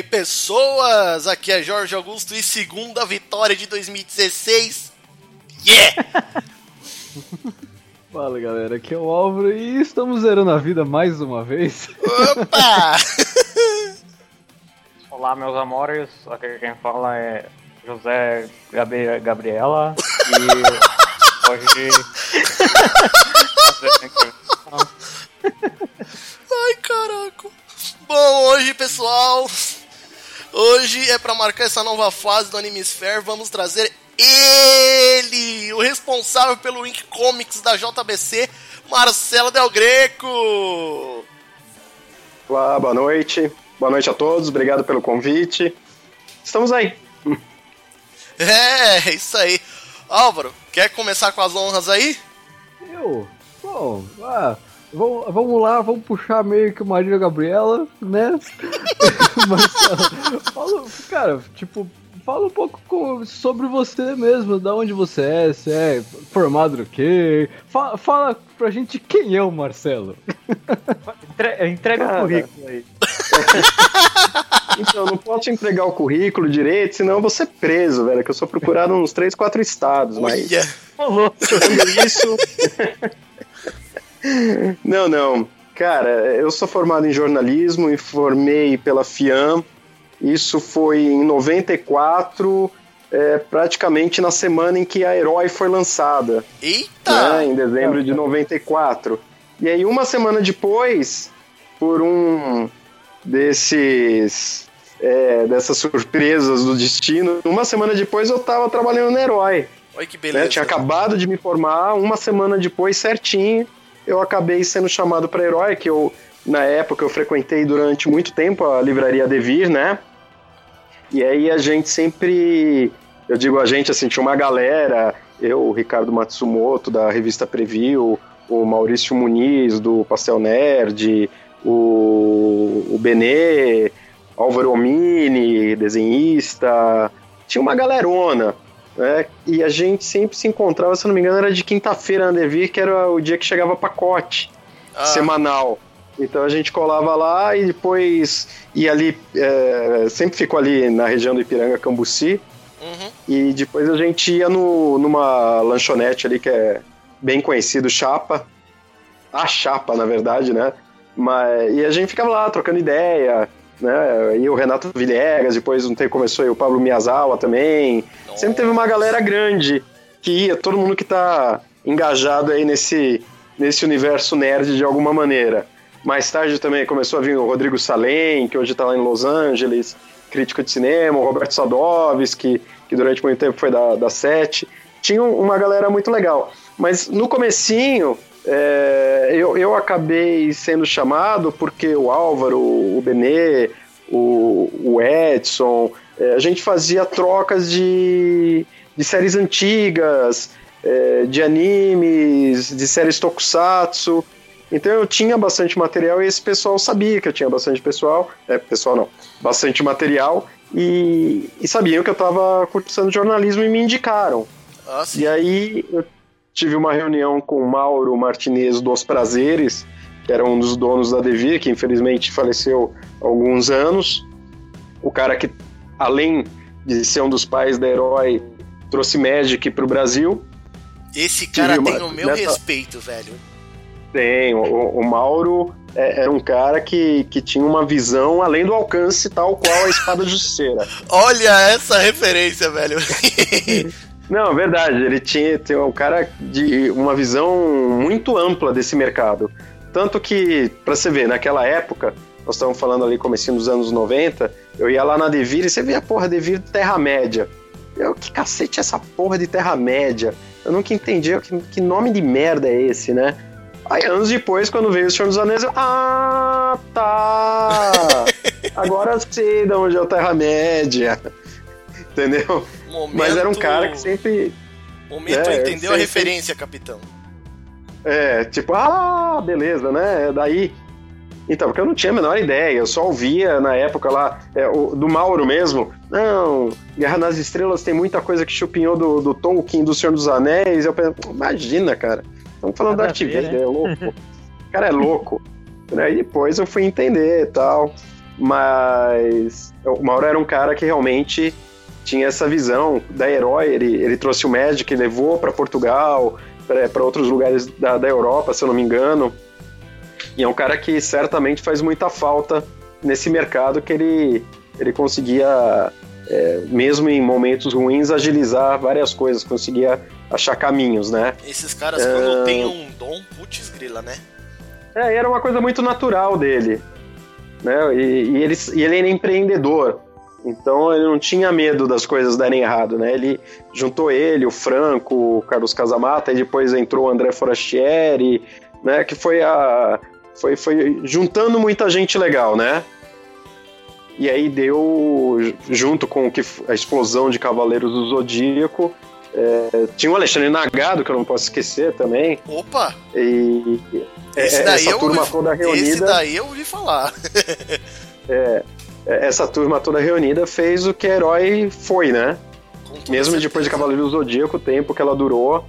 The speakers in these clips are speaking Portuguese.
Aí, pessoas? Aqui é Jorge Augusto e segunda vitória de 2016. Yeah! Fala galera, aqui é o Álvaro e estamos zerando a vida mais uma vez. Opa! Olá, meus amores. Aqui quem fala é José Gabi Gabriela. E hoje. Ai, caraca. Bom, hoje, pessoal, hoje é para marcar essa nova fase do Animesphere, vamos trazer ele, o responsável pelo Ink Comics da JBC, Marcelo Del Greco. Olá, boa noite. Boa noite a todos, obrigado pelo convite. Estamos aí. É, isso aí. Álvaro, quer começar com as honras aí? Eu? Bom, ah, vamos, vamos lá, vamos puxar meio que Maria Gabriela, né? Mas, fala, cara, tipo, fala um pouco com, sobre você mesmo, da onde você é, se é formado no quê? Fala, fala pra gente quem é o Marcelo. Entre, entrega o currículo aí. então, não posso entregar o currículo direito, senão eu vou ser preso, velho. Que eu sou procurado nos 3, 4 estados, mas. Olha. Falou. isso. Não, não. Cara, eu sou formado em jornalismo e formei pela FIAM. Isso foi em 94, é, praticamente na semana em que a Herói foi lançada. Eita! né, em dezembro de 94. E aí, uma semana depois, por um desses. é, dessas surpresas do destino, uma semana depois eu tava trabalhando no Herói. Olha que né? beleza. Tinha acabado de me formar, uma semana depois, certinho, eu acabei sendo chamado para Herói, que eu, na época, eu frequentei durante muito tempo a livraria Devir, né? E aí a gente sempre, eu digo a gente, assim, tinha uma galera, eu, o Ricardo Matsumoto, da revista Preview, o Maurício Muniz, do Pastel Nerd, o, o Benê, Álvaro Omini, desenhista, tinha uma galerona, né? E a gente sempre se encontrava, se não me engano, era de quinta-feira na Devir, que era o dia que chegava pacote Ah, semanal. Então a gente colava lá e depois ia ali, é, sempre ficou ali na região do Ipiranga, Cambuci, uhum. e depois a gente ia no, numa lanchonete ali que é bem conhecido, Chapa. A Chapa, na verdade, né? Mas, e a gente ficava lá trocando ideia, né? E o Renato Villegas, depois um tempo começou aí o Pablo Miyazawa também. Sempre teve uma galera grande que ia, todo mundo que tá engajado aí nesse, nesse universo nerd de alguma maneira. Mais tarde também começou a vir o Rodrigo Salem, que hoje tá lá em Los Angeles, crítico de cinema, o Roberto Sadovski, que durante muito tempo foi da, da Sete. Tinha uma galera muito legal. Mas no comecinho, é, eu, eu acabei sendo chamado porque o Álvaro, o Benê, o, o Edson, é, a gente fazia trocas de, de séries antigas, é, de animes, de séries tokusatsu. Então eu tinha bastante material e esse pessoal sabia que eu tinha bastante pessoal, é, pessoal não, bastante material e, e sabiam que eu estava cursando jornalismo e me indicaram. Ah. E aí eu tive uma reunião com o Mauro Martinez dos Prazeres, que era um dos donos da Devir, que infelizmente faleceu há alguns anos. O cara que, além de ser um dos pais da Herói, trouxe Magic para o Brasil. Esse cara uma- tem o meu nessa- respeito, velho. Tem, o, o Mauro é- era um cara que, que tinha uma visão além do alcance, tal qual a espada justiceira. Olha essa referência, velho. Não, é verdade, ele tinha, tinha um cara de uma visão muito ampla desse mercado. Tanto que, pra você ver, naquela época, nós estamos falando ali comecinho dos anos 90, eu ia lá na Devir e você via a porra Devir Terra-média. Eu, que cacete é essa porra de Terra-média? Eu nunca entendi que, que nome de merda é esse, né? Aí anos depois, quando veio o Senhor dos Anéis, eu, ah, tá! Agora sei de onde é o Terra-média. Entendeu? Momento, Mas era um cara que sempre. Momento É, entendeu a sei, referência, capitão. É, tipo, ah, beleza, né? Daí. Então, porque eu não tinha a menor ideia, eu só ouvia na época lá, é, o- do Mauro mesmo. Não, Guerra nas Estrelas tem muita coisa que chupinhou do, do Tolkien, do Senhor dos Anéis. Eu pensei, imagina, cara. Estamos falando Nada da a ver, TV, né? é louco. O cara é louco. Aí depois eu fui entender e tal. mas o Mauro era um cara que realmente tinha essa visão da herói. Ele, ele trouxe o Magic, levou para Portugal, para outros lugares da, da Europa, se eu não me engano. E é um cara que certamente faz muita falta nesse mercado que ele, ele conseguia, é, mesmo em momentos ruins, agilizar várias coisas, conseguia achar caminhos, né? Esses caras, quando tem um dom, putz grila, né? É, era uma coisa muito natural dele. Né? E, e, ele, e ele era empreendedor. Então ele não tinha medo das coisas darem errado, né? Ele juntou ele, o Franco, o Carlos Casamata, e depois entrou o André Forastieri, né? Que foi a foi, foi juntando muita gente legal, né? E aí deu junto com que a explosão de Cavaleiros do Zodíaco, é, tinha o Alexandre Nagado, que eu não posso esquecer também. Opa! E esse daí essa turma ouvi, toda reunida. Esse daí eu ouvi falar. é, essa turma toda reunida fez o que herói foi, né? Mesmo certeza. depois de Cavaleiro do Zodíaco, o tempo que ela durou,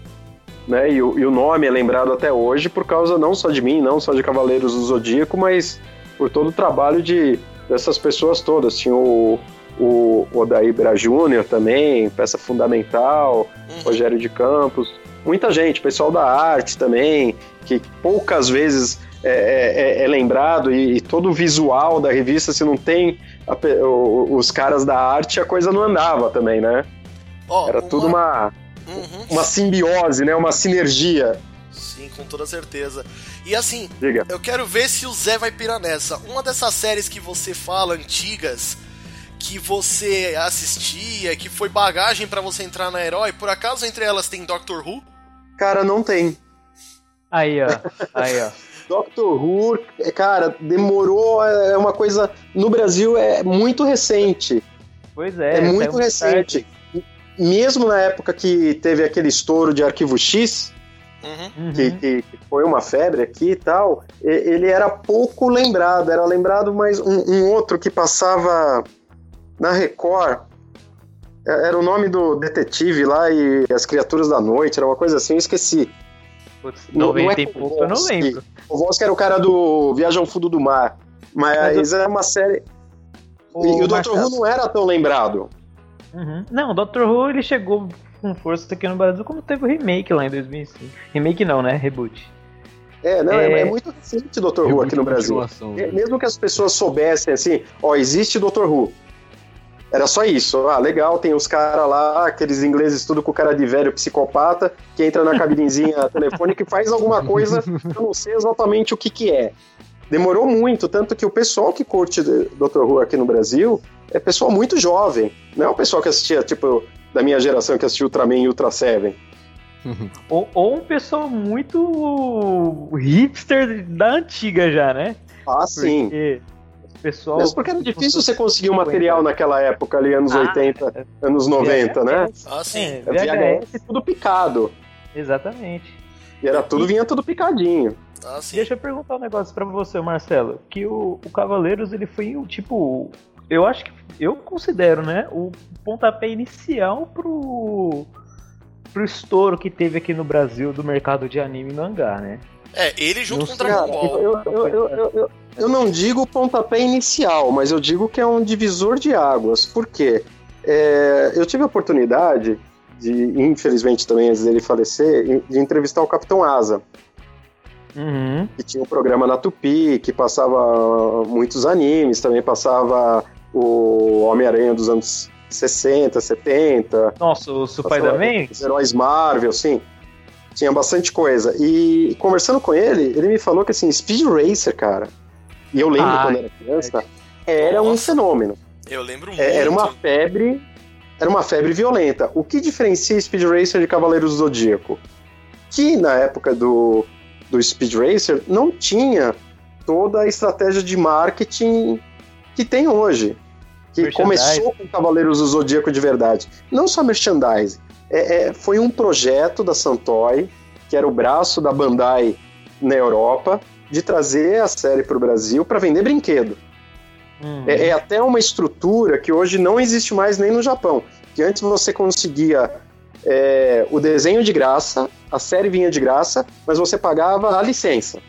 né? E o, e o, nome é lembrado até hoje por causa não só de mim, não só de Cavaleiros do Zodíaco, mas por todo o trabalho de, dessas pessoas todas. Tinha o, o Odair Bra Júnior também, peça fundamental, uhum. Rogério de Campos, muita gente, pessoal da arte também, que poucas vezes é, é, é, é lembrado e, e, todo o visual da revista, se não tem a, os caras da arte, a coisa não andava também, né? Oh, Era uma... tudo uma, uhum. uma simbiose, né? Uma sinergia. Sim, com toda certeza. E assim, Diga. eu quero ver se o Zé vai pirar nessa. Uma dessas séries que você fala, antigas, que você assistia, que foi bagagem para você entrar na Herói, por acaso entre elas tem Doctor Who? Cara, não tem. Aí, ó. Aí, ó. Doctor Who, cara, demorou, é uma coisa. No Brasil é muito recente. Pois é. É muito recente. Tarde. Mesmo na época que teve aquele estouro de Arquivo X, uhum. que, que, foi uma febre aqui e tal, ele era pouco lembrado. Era lembrado mais um, um outro que passava na Record. É, era o nome do detetive lá e as criaturas da noite, era uma coisa assim, eu esqueci. Putz, 90 não, é e pouco, eu não lembro. O Vosk era o cara do Viagem ao Fundo do Mar. Mas, mas era uma série. O e o Dr. Who não era tão lembrado. Uhum. Não, o Dr. Who ele chegou com força aqui no Brasil, como teve o remake lá em 2005. Remake não, né? Reboot. É, não, é, é muito recente o Dr. Who aqui no Brasil. Né? Mesmo que as pessoas soubessem assim, ó, existe Dr. Who. Era só isso. Ah, legal, tem os caras lá, aqueles ingleses tudo com cara de velho psicopata, que entra na cabinezinha telefônica e faz alguma coisa, eu não sei exatamente o que que é. Demorou muito, tanto que o pessoal que curte Dr. Who aqui no Brasil é pessoal muito jovem. Não é o pessoal que assistia, tipo, da minha geração que assistiu Ultraman e Ultra Seven. ou, ou um pessoal muito hipster da antiga já, né? Ah, sim. Porque pessoal. Mesmo porque era difícil você conseguir o um material naquela época ali, anos ah, 80, é. anos 90, VHS, né? Ah, sim. É, VHS tudo picado. Exatamente. E era tudo, vinha tudo picadinho. Ah, Deixa eu perguntar um negócio para você, Marcelo. Que o, o Cavaleiros, ele foi o tipo. Eu acho que. Eu considero, né? O pontapé inicial pro. pro estouro que teve aqui no Brasil do mercado de anime e mangá, né? É, ele junto com o Dragon Ball. Eu, eu, eu, eu, eu não digo pontapé inicial, mas eu digo que é um divisor de águas. Por quê? É, eu tive a oportunidade de, infelizmente também antes dele falecer, de entrevistar o Capitão Asa. Uhum. Que tinha um programa na Tupi, que passava muitos animes, também passava o Homem-Aranha dos anos 60, 70. Nossa, o Spider-Man? Os heróis Marvel, sim. Tinha bastante coisa. E conversando com ele, ele me falou que assim, Speed Racer, cara, e eu lembro ah, quando era criança, era Nossa. um fenômeno. Eu lembro muito. É, era uma febre, era uma febre violenta. O que diferencia Speed Racer de Cavaleiros do Zodíaco? Que na época do, do Speed Racer não tinha toda a estratégia de marketing que tem hoje. Que começou com Cavaleiros do Zodíaco de verdade. Não só merchandising. É, é, foi um projeto da Santoy, que era o braço da Bandai na Europa, de trazer a série para o Brasil para vender brinquedo. Uhum. É, é, até uma estrutura que hoje não existe mais nem no Japão. Que antes você conseguia é, o desenho de graça, a série vinha de graça, mas você pagava a licença.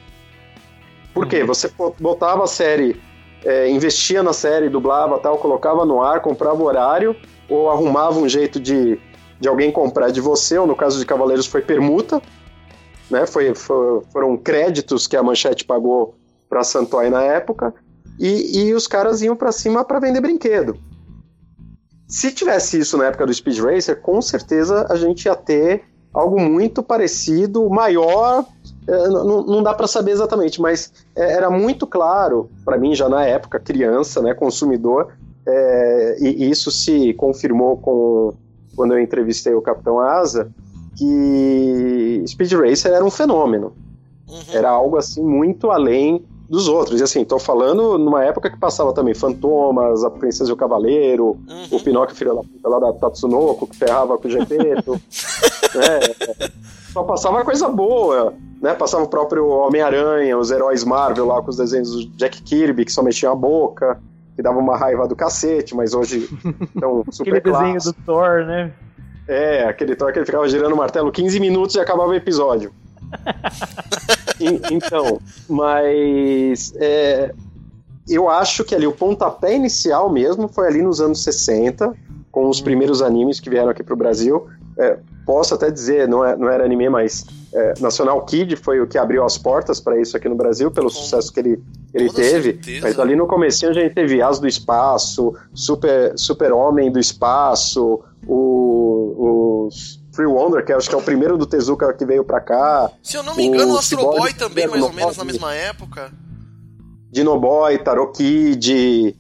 Por quê? Uhum. Você botava a série é, investia na série, dublava tal, colocava no ar, comprava horário, ou arrumava um jeito de, de alguém comprar de você, ou no caso de Cavaleiros foi permuta, né? Foi, foi foram créditos que a Manchete pagou para Santoy na época, e, e os caras iam para cima para vender brinquedo. Se tivesse isso na época do Speed Racer, com certeza a gente ia ter algo muito parecido, maior, não, não dá para saber exatamente, mas é, era muito claro para mim já na época, criança, né, consumidor, é, e isso se confirmou com quando eu entrevistei o Capitão Asa, que Speed Racer era um fenômeno. Uhum. Era algo assim muito além dos outros. E assim, tô falando numa época que passava também Fantomas, a Princesa e o Cavaleiro, uhum. o Pinóquio filho da puta lá da Tatsunoko, que ferrava com o Gepeto. né? Só passava coisa boa, né? Passava o próprio Homem-Aranha, os heróis Marvel lá com os desenhos do Jack Kirby, que só mexia a boca, que dava uma raiva do cacete, mas hoje então super Aquele desenho do Thor, né? É, aquele Thor que ele ficava girando o martelo 15 minutos e acabava o episódio. então, mas é, eu acho que ali o pontapé inicial mesmo foi ali nos anos 60, com os primeiros animes que vieram aqui para o Brasil. É, posso até dizer, não, é, não era anime, mas é, National Kid foi o que abriu as portas para isso aqui no Brasil, pelo com sucesso que ele, ele teve. Certeza. Mas ali no começo a gente teve As do Espaço, Super, Super Homem do Espaço, o, os Free Wonder, que acho que é o primeiro do Tezuka que veio pra cá. Se eu não me engano, o Astro Boy também, mais ou menos na mesma época. Dinoboy, Tarot Kid,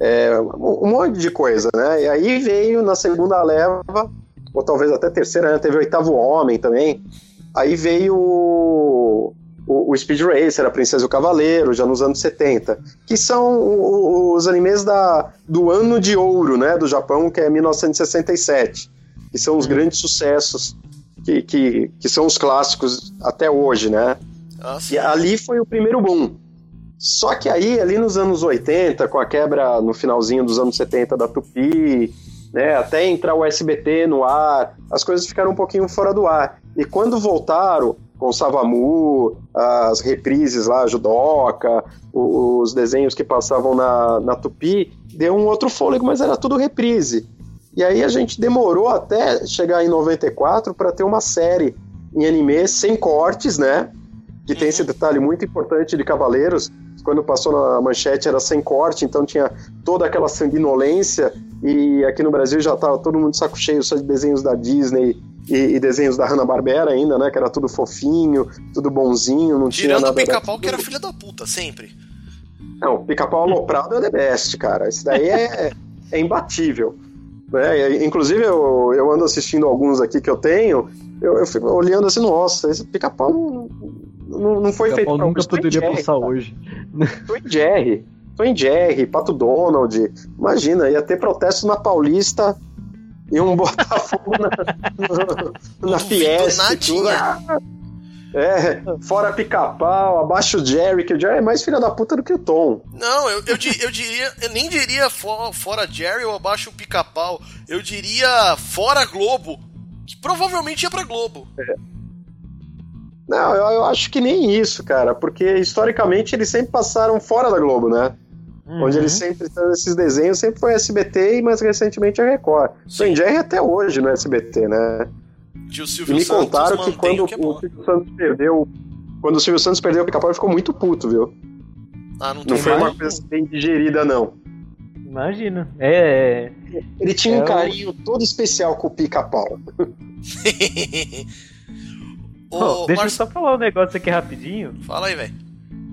é, um monte de coisa, né? E aí veio na segunda leva, ou talvez até terceira, né? teve Oitavo Homem também. Aí veio o, o, o, Speed Racer, a Princesa e o Cavaleiro, já nos anos 70, que são os animes da, do ano de ouro, né, do Japão, que é 1967 que são os hum. grandes sucessos, que, que, que são os clássicos até hoje, né? Ah, e ali foi o primeiro boom. Só que aí, ali nos anos 80, com a quebra no finalzinho dos anos 70 da Tupi, né, até entrar o SBT no ar, as coisas ficaram um pouquinho fora do ar. E quando voltaram, com o Savamu, as reprises lá, a Judoca, os desenhos que passavam na, na Tupi, deu um outro fôlego, mas era tudo reprise. E aí a gente demorou até chegar em 94 para ter uma série em anime sem cortes, né? Que tem esse detalhe muito importante de Cavaleiros. Quando passou na manchete era sem corte, então tinha toda aquela sanguinolência. E aqui no Brasil já tava todo mundo de saco cheio só de desenhos da Disney e, e desenhos da Hanna-Barbera ainda, né? Que era tudo fofinho, tudo bonzinho, não Tirando tinha nada... o pica-pau que era filha da puta, sempre. Não, o pica-pau aloprado é the best, cara. Isso daí é, é imbatível. Né? Inclusive, eu, eu ando assistindo alguns aqui que eu tenho, eu, eu fico olhando assim, nossa, esse pica-pau não, não, não foi feito pra nunca poderia Jerry, passar cara. hoje. Foi Jerry. Foi Jerry, Pato Donald. Imagina, ia ter protesto na Paulista e um Botafogo na, na, na Fiesta. É, fora pica-pau, abaixo o Jerry, que o Jerry é mais filha da puta do que o Tom. Não, eu, eu, eu diria, eu nem diria for, fora Jerry ou abaixo o pica-pau. Eu diria fora Globo, que provavelmente ia pra Globo. É. Não, eu, eu, acho que nem isso, cara, porque historicamente eles sempre passaram fora da Globo, né? Uhum. Onde eles sempre estão esses desenhos, sempre foi SBT e mais recentemente a Record. Sim. Jerry até hoje no SBT, né? Tio Silvio e me Santos contaram que quando que é o Silvio Santos perdeu. Quando o Silvio Santos perdeu o pica-pau, ele ficou muito puto, viu? Ah, não, não foi mais? uma coisa bem digerida, não. Imagina. É. Ele tinha é um carinho todo especial com o pica-pau. oh, deixa Mar... eu só falar um negócio aqui rapidinho. Fala aí, velho.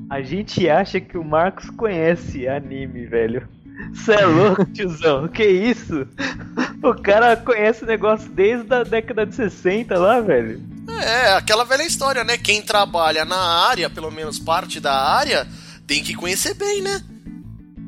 A gente acha que o Marcos conhece anime, velho. Você é louco, tiozão? Que isso? O cara conhece o negócio desde a década de 60 lá, velho. É, aquela velha história, né? Quem trabalha na área, pelo menos parte da área, tem que conhecer bem, né?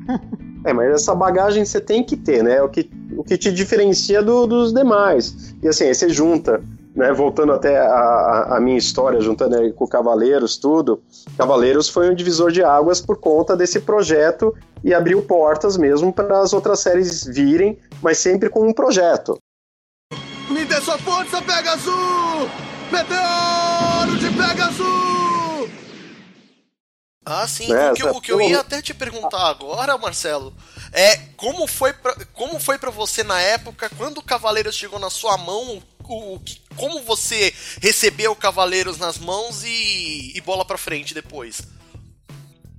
É, mas essa bagagem você tem que ter, né? O que, o que te diferencia do, dos demais. E assim, aí você junta né, voltando até a, a, minha história, juntando aí com Cavaleiros, tudo, Cavaleiros foi um divisor de águas por conta desse projeto e abriu portas mesmo para as outras séries virem, mas sempre com um projeto. Me dê sua força, Pegasus! Meteoro de Pegasus! Ah, sim. Né, o que, eu- essa- o que eu ia até te perguntar agora, Marcelo, é como foi pra, como foi para você na época quando o Cavaleiros chegou na sua mão, o, o que- como você recebeu Cavaleiros nas mãos e, e bola pra frente depois?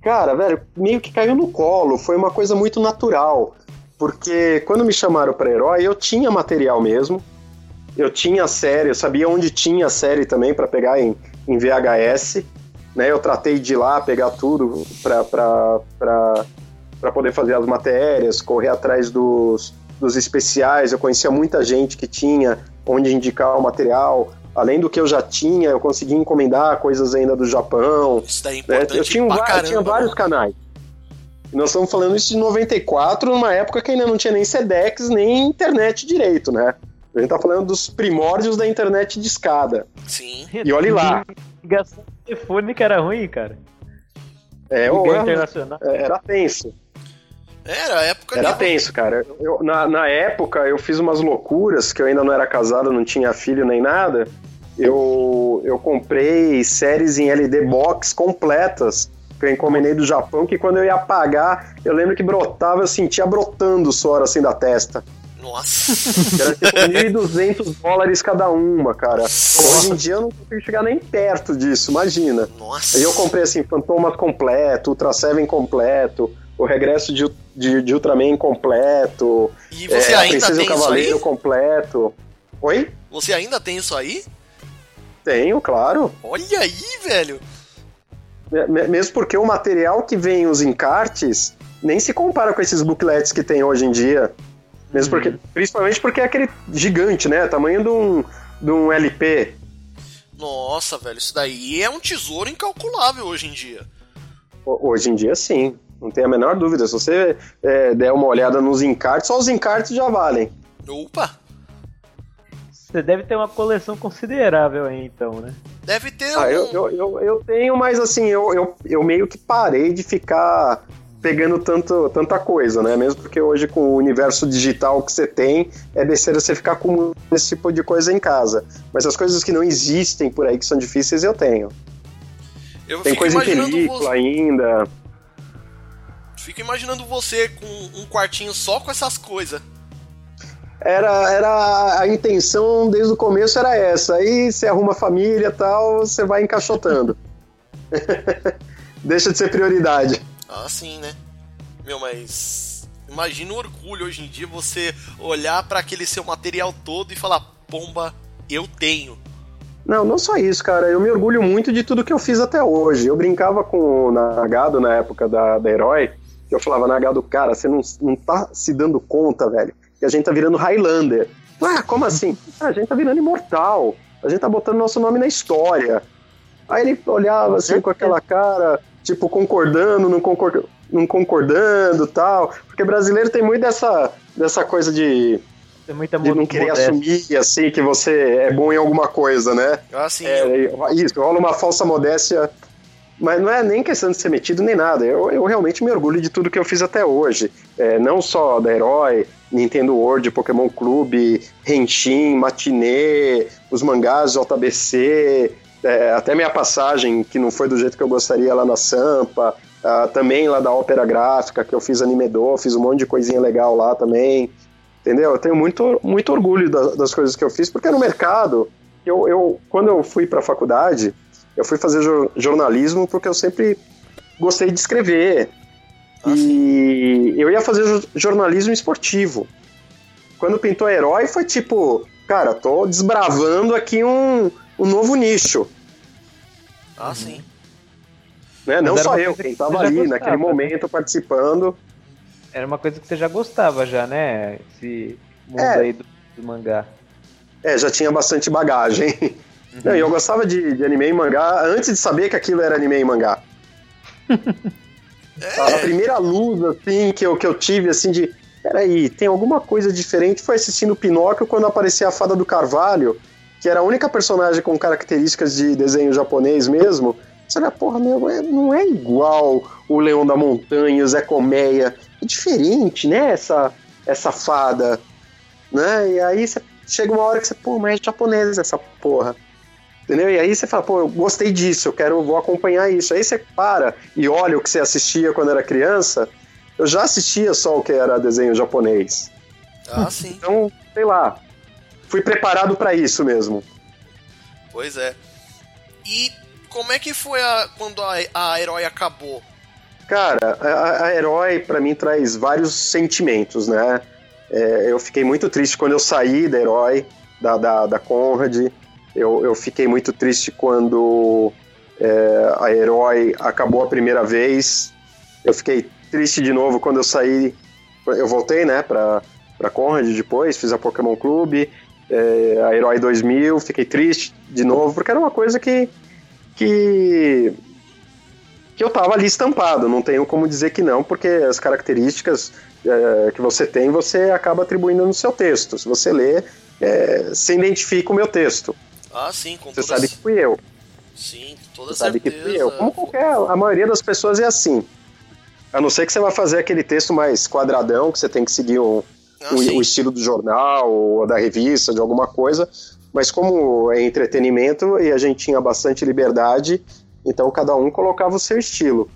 Cara, velho, meio que caiu no colo, foi uma coisa muito natural. Porque quando me chamaram pra herói, eu tinha material mesmo. Eu tinha série, eu sabia onde tinha série também pra pegar em, em VHS. Né? Eu tratei de ir lá pegar tudo pra poder fazer as matérias, correr atrás dos, dos especiais. Eu conhecia muita gente que tinha onde indicar o material. Além do que eu já tinha, eu consegui encomendar coisas ainda do Japão. Isso daí é né? importante Eu tinha, um caramba. tinha vários canais. E nós estamos falando isso de 94, numa época que ainda não tinha nem Sedex, nem internet direito, né? A gente tá falando dos primórdios da internet de escada. Sim. E olhe lá. Ligação telefônica era ruim, cara. É, Ligar o- internacional. era tenso. Era a época Era que tenso, cara. Eu- na, na época, eu fiz umas loucuras, que eu ainda não era casado, não tinha filho nem nada. Eu, eu comprei séries em LD box completas, que eu encomendei do Japão, que quando eu ia pagar, eu lembro que brotava, eu sentia brotando o suor assim da testa. Nossa. Era tipo 1.200 dólares cada uma, cara. Hoje em dia eu não consigo chegar nem perto disso, imagina. Nossa. Aí eu comprei assim, Fantomas completo, Ultra Seven completo, o regresso de, de, de Ultraman completo, E você é, ainda tem o isso Cavaleiro aí? completo. Oi? Você ainda tem isso aí? Tenho, claro. Olha aí, velho. Me- me- Mesmo porque o material que vem os encartes nem se compara com esses booklets que tem hoje em dia. Mesmo porque, principalmente porque é aquele gigante, né? Tamanho de um, de um LP. Nossa, velho, isso daí é um tesouro incalculável hoje em dia. Ho- Hoje em dia, sim. Não tem a menor dúvida. Se você é, der uma olhada nos encartes, só os encartes já valem. Opa, Você deve ter uma coleção considerável aí, então, né? deve ter Ah, um... eu, eu, eu, eu tenho, mas assim, eu, eu, eu meio que parei de ficar pegando tanto, tanta coisa, né? Mesmo porque hoje com o universo digital que você tem, é besteira você ficar com esse tipo de coisa em casa. Mas as coisas que não existem por aí, que são difíceis, eu tenho. eu Tem coisa em película você, ainda. Fico imaginando você com um quartinho só com essas coisas. Era, era a intenção desde o começo era essa. Aí você arruma família e tal, você vai encaixotando. Deixa de ser prioridade. Ah, sim, né? Meu, mas imagina o orgulho hoje em dia você olhar pra aquele seu material todo e falar, pomba, eu tenho. Não, não só isso, cara. Eu me orgulho muito de tudo que eu fiz até hoje. Eu brincava com o Nagado na época da, da Herói. Que Eu falava, Nagado, cara, você não, não tá se dando conta, velho, que a gente tá virando Highlander. Ah, como assim? Ah, a gente tá virando imortal. A gente tá botando nosso nome na história. Aí ele olhava assim com aquela cara, tipo, concordando, não, concor não concordando tal. Porque brasileiro tem muito dessa, dessa coisa de, Tem muita de não querer modéstia. assumir assim que você é bom em alguma coisa, né? Ah, sim, eu- É, isso, rola uma falsa modéstia. Mas não é nem questão de ser metido nem nada. Eu, eu realmente me orgulho de tudo que eu fiz até hoje. É, não só da Herói, Nintendo World, Pokémon Clube, Henshin, Matinê, os mangás JBC, é, até minha passagem, que não foi do jeito que eu gostaria lá na Sampa, ah, também lá da Ópera Gráfica, que eu fiz Animedor, fiz um monte de coisinha legal lá também. Entendeu? Eu tenho muito, muito orgulho da- das coisas que eu fiz, porque no mercado, eu, eu quando eu fui para a faculdade, eu fui fazer jor- jornalismo porque eu sempre gostei de escrever. e eu ia fazer jo- jornalismo esportivo. Quando pintou herói, foi tipo, cara, tô desbravando aqui um, um novo nicho. ah, sim. Né? Não só eu, quem que tava ali gostava, naquele né? momento participando. Era uma coisa que você já gostava já, né? Esse mundo É. aí do, do mangá. É, já tinha bastante bagagem. Não, e eu gostava de, de anime e mangá antes de saber que aquilo era anime e mangá. A É, primeira luz, assim, que eu, que eu tive, assim, de. Peraí, tem alguma coisa diferente? Foi assistindo Pinóquio quando aparecia a Fada do Carvalho, que era a única personagem com características de desenho japonês mesmo. Você olha, porra, meu, é- não é igual o Leão da Montanha, o Zé Colmeia. É diferente, né, essa, essa fada. Né? E aí você chega uma hora que você, pô, mas é japonesa essa porra. Entendeu? E aí você fala, pô, eu gostei disso, eu quero, vou acompanhar isso. Aí você para e olha o que você assistia quando era criança. Eu já assistia só o que era desenho japonês. Ah, sim. Então, sei lá, fui preparado para isso mesmo. Pois é. E como é que foi a, quando a, a Herói acabou? Cara, a, a Herói para mim traz vários sentimentos, né? É, eu fiquei muito triste quando eu saí da Herói, da, da, da Conrad. Eu, eu fiquei muito triste quando é, a Herói acabou a primeira vez. Eu fiquei triste de novo quando eu saí. Eu voltei, né, pra, pra Conrad depois, fiz a Pokémon Clube, é, a Herói 2000. Fiquei triste de novo, porque era uma coisa que. que que eu tava ali estampado, não tenho como dizer que não, porque as características é, que você tem, você acaba atribuindo no seu texto. Se você lê, é, você identifica o meu texto. Ah, sim, com Você sabe que fui eu. Sim, com toda Você sabe que certeza. fui eu. Como qualquer, a maioria das pessoas é assim. A não ser que você vai fazer aquele texto mais quadradão, que você tem que seguir um, Ah, o, o estilo do jornal ou da revista, de alguma coisa. Mas como é entretenimento e a gente tinha bastante liberdade, então cada um colocava o seu estilo.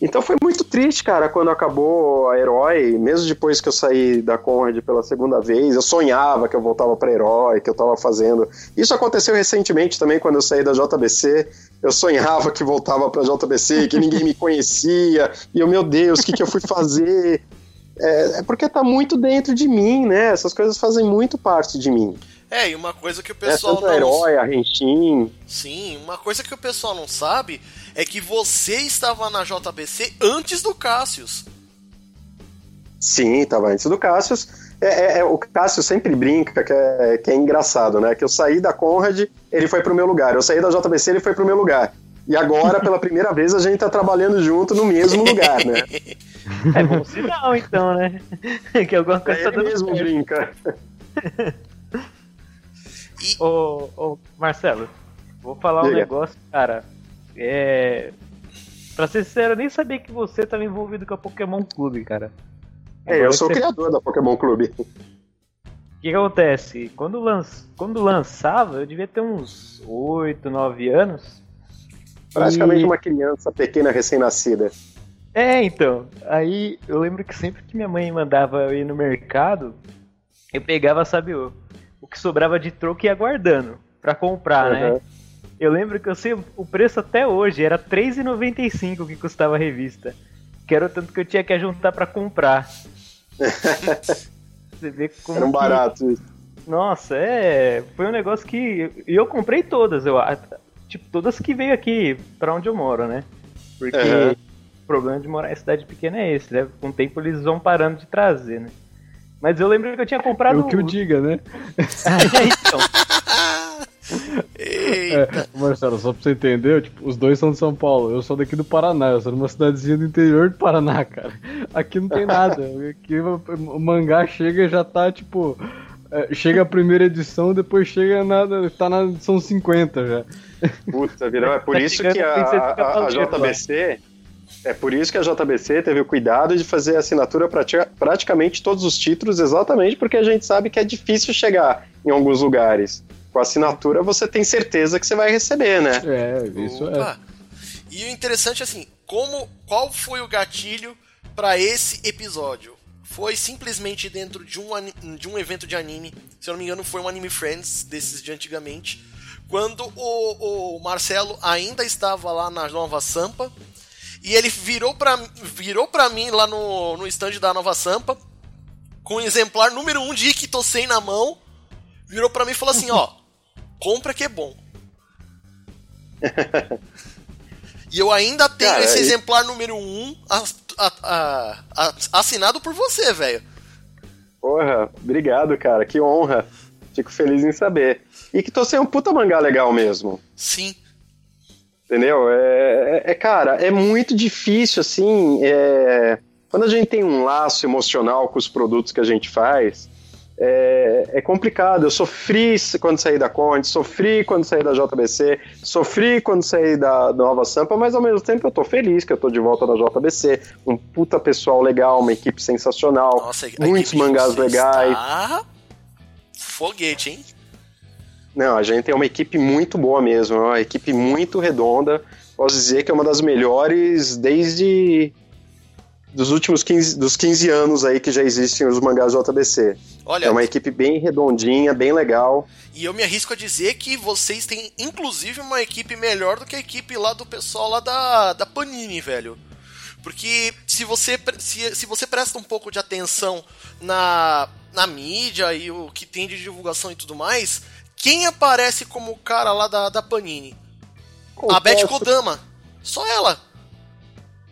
Então foi muito triste, cara, quando acabou a Herói, mesmo depois que eu saí da Conrad pela segunda vez, eu sonhava que eu voltava pra Herói, que eu tava fazendo. Isso aconteceu recentemente também, quando eu saí da JBC. Eu sonhava que voltava pra JBC, que ninguém me conhecia, e eu, meu Deus, o que, que eu fui fazer? É, é porque tá muito dentro de mim, né? Essas coisas fazem muito parte de mim. É, e uma coisa que o É, pessoal a não. Herói, a Henshin. Sim, uma coisa que o pessoal não sabe é que você estava na JBC antes do Cassius. Sim, tava antes do Cassius. É, é- é- o Cassius sempre brinca que é, que é engraçado, né? Que eu saí da Conrad, ele foi pro meu lugar. Eu saí da JBC, ele foi pro meu lugar. E agora, pela primeira vez, a gente tá trabalhando junto no mesmo lugar, né? É bom sinal, então, né? que alguma coisa tá Ele mesmo certo. brinca. E Ô, ô, Marcelo, vou falar um Diga. negócio, cara. É. Pra ser sincero, eu nem sabia que você estava envolvido com a Pokémon Clube, cara. É, Agora eu sou o você- criador da Pokémon Clube. O que, que acontece? Quando, lanç... Quando lançava, eu devia ter uns 8, 9 anos. Praticamente E- uma criança pequena recém-nascida. É, então. Aí eu lembro que sempre que minha mãe mandava eu ir no mercado, eu pegava, sabe, o, o que sobrava de troco e ia guardando pra comprar, né? Uhum. Eu lembro que eu sei o preço até hoje, era R$3,95 que custava a revista. Que era o tanto que eu tinha que juntar pra comprar. Você vê como Era um barato isso. Nossa, é. Foi um negócio que. E eu comprei todas, eu Tipo, todas que veio aqui pra onde eu moro, né? Porque Aham. o problema de morar em cidade pequena é esse, né? Com o tempo eles vão parando de trazer, né? Mas eu lembro que eu tinha É comprado. o que eu diga, né? então, Eita. É, Marcelo, só pra você entender, tipo, os dois são de São Paulo. Eu sou daqui do Paraná, eu sou numa cidadezinha do interior do Paraná, cara. Aqui não tem nada. Aqui o o mangá chega e já tá, tipo. é, chega a primeira edição, depois chega na. tá na edição 50 já. Puta vida, é por Tá isso que a, a- a Cavaleiro lá. É por isso que a JBC teve o cuidado de fazer assinatura para praticamente todos os títulos, exatamente porque a gente sabe que é difícil chegar em alguns lugares. Com a assinatura você tem certeza que você vai receber, né? É, isso é. Opa. E o interessante é assim, como qual foi o gatilho pra esse episódio? Foi simplesmente dentro de um, de um evento de anime, se eu não me engano foi um Anime Friends, desses de antigamente, quando o, o Marcelo ainda estava lá na Nova Sampa, e ele virou pra, virou pra mim lá no, no stand da Nova Sampa, com o exemplar número 1 um de Ikitosei na mão, virou pra mim e falou assim, ó, compra que é bom. E eu ainda tenho Cara, esse e- exemplar número 1 um, a- a- a- a- assinado por você, velho. Porra, obrigado, cara, que honra. Fico feliz em saber. E que tô sendo um puta mangá legal mesmo. Sim. Entendeu? É, é- é, cara, é muito difícil, assim. é, quando a gente tem um laço emocional com os produtos que a gente faz, é, é complicado. Eu sofri quando saí da Conde, sofri quando saí da JBC, sofri quando saí da, da Nova Sampa, mas ao mesmo tempo eu tô feliz que eu tô de volta na JBC. Um puta pessoal legal, uma equipe sensacional, Nossa, muitos mangás legais. Tá... Foguete, hein? Não, a gente tem uma equipe muito boa mesmo, é uma equipe muito redonda. Posso dizer que é uma das melhores desde dos últimos 15, dos 15 anos aí que já existem os mangás JBC. Olha, É uma equipe bem redondinha, bem legal. e eu me arrisco a dizer que vocês têm, inclusive, uma equipe melhor do que a equipe lá do pessoal lá da, da Panini, velho. Porque se você, se, se você presta um pouco de atenção na, na mídia e o que tem de divulgação e tudo mais, quem aparece como o cara lá da, da Panini? A Beth Confesso- Kodama. Só ela.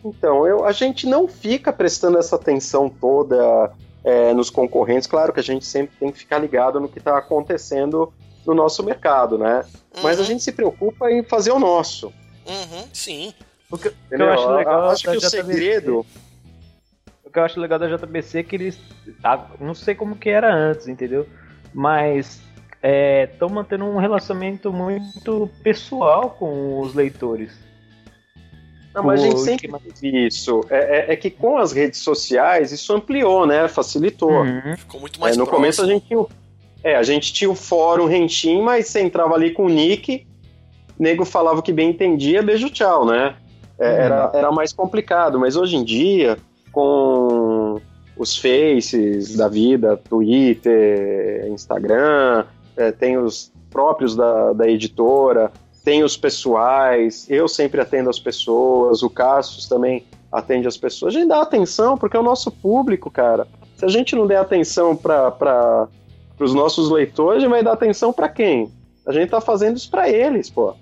Então, eu, a gente não fica prestando essa atenção toda é, nos concorrentes. Claro que a gente sempre tem que ficar ligado no que está acontecendo no nosso mercado, né? Mas a Uhum, gente se preocupa em fazer o nosso. uhum, sim. O que, o que eu acho legal acho da que o JBC segredo. O que eu acho legal da JBC é que eles. ah, Não sei como que era antes, entendeu? Mas estão mantendo um relacionamento muito pessoal com os leitores. Não, mas a gente sempre teve isso. É, é- é que com as redes sociais isso ampliou, né? Facilitou. Uhum. Ficou muito É, mais no próximo. começo a gente tinha o, é, a gente tinha o fórum Rentim, mas você entrava ali com o nick, nego falava o que bem entendia, beijo tchau, né? É, Uhum. era, era mais complicado, mas hoje em dia, com os faces da vida, Twitter, Instagram, é, tem os próprios da, da editora, tem os pessoais, eu sempre atendo as pessoas, o Cassius também atende as pessoas. A gente dá atenção porque é o nosso público, cara. Se a gente não der atenção para os nossos leitores, a gente vai dar atenção para quem? A gente tá fazendo isso para eles, pô.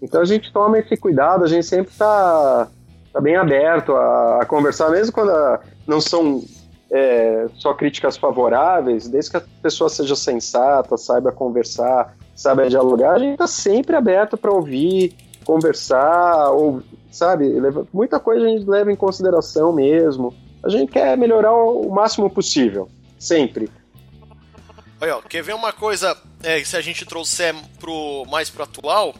Então a gente toma esse cuidado, a gente sempre tá, tá bem aberto a, a conversar, mesmo quando a- não são é, só críticas favoráveis, desde que a pessoa seja sensata, saiba conversar, saiba dialogar, a gente tá sempre aberto para ouvir, conversar, ou, sabe, leva- muita coisa a gente leva em consideração mesmo. A gente quer melhorar o, máximo possível, sempre. Olha, ó, quer ver uma coisa, é, se a gente trouxer pro, mais pro atual?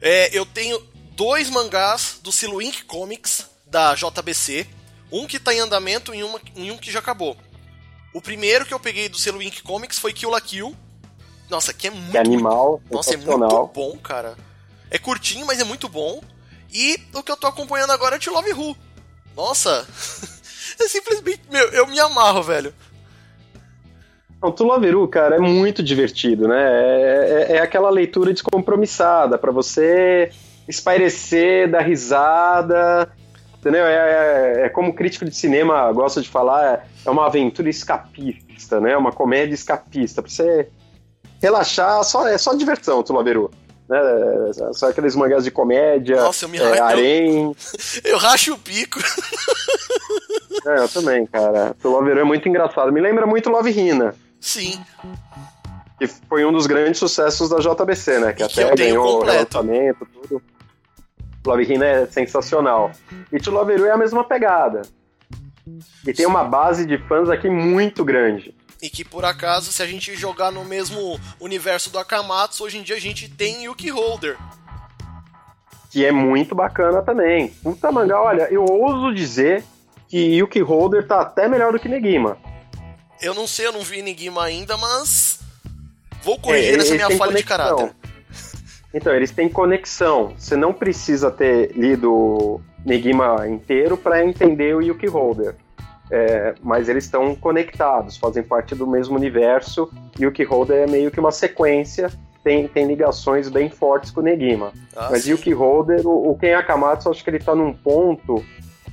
É, eu tenho dois mangás do Silo Ink Comics, da JBC. Um que tá em andamento e, uma, e um que já acabou. O primeiro que eu peguei do Silo Ink Comics foi Kill la Kill. Nossa, que é muito, Que animal, muito, Nossa, é muito bom, cara. É curtinho, mas é muito bom. E o que eu tô acompanhando agora é To Love Who. Nossa, é simplesmente, meu, eu me amarro, velho. O Tulaveru, cara, é muito divertido, né? É, é- é aquela leitura descompromissada para você espairecer, dar risada, entendeu? É, é- é como o crítico de cinema gosta de falar, é uma aventura escapista, né? Uma comédia escapista, pra você relaxar, só, é só diversão, Tulaveru. Né? Só aqueles mangás de comédia, Nossa, eu me é, eu- harém. Eu racho o bico. É, eu também, cara. Tulaveru é muito engraçado. Me lembra muito Love Hina. Sim. que foi um dos grandes sucessos da JBC, né? Que E que até eu tenho ganhou completo. relançamento, tudo. Love Hina é sensacional. E To Loveru é a mesma pegada. E tem uma base de fãs aqui muito grande. E que por acaso, se a gente jogar no mesmo universo do Akamatsu, hoje em dia a gente tem Yuki Holder. Que é muito bacana também. Puta mangá, olha, eu ouso dizer que Yuki Holder tá até melhor do que Negima. Eu não sei, eu não vi Nigima ainda, mas. Vou corrigir É, essa minha falha de conexão. caráter. Então, eles têm conexão. Você não precisa ter lido Negima inteiro para entender o Yuki Holder. É, mas eles estão conectados, fazem parte do mesmo universo. Yuki Holder é meio que uma sequência, tem, tem ligações bem fortes com o Negima. Ah, mas. Yuki Holder, o, o Ken Akamatsu, acho que ele tá num ponto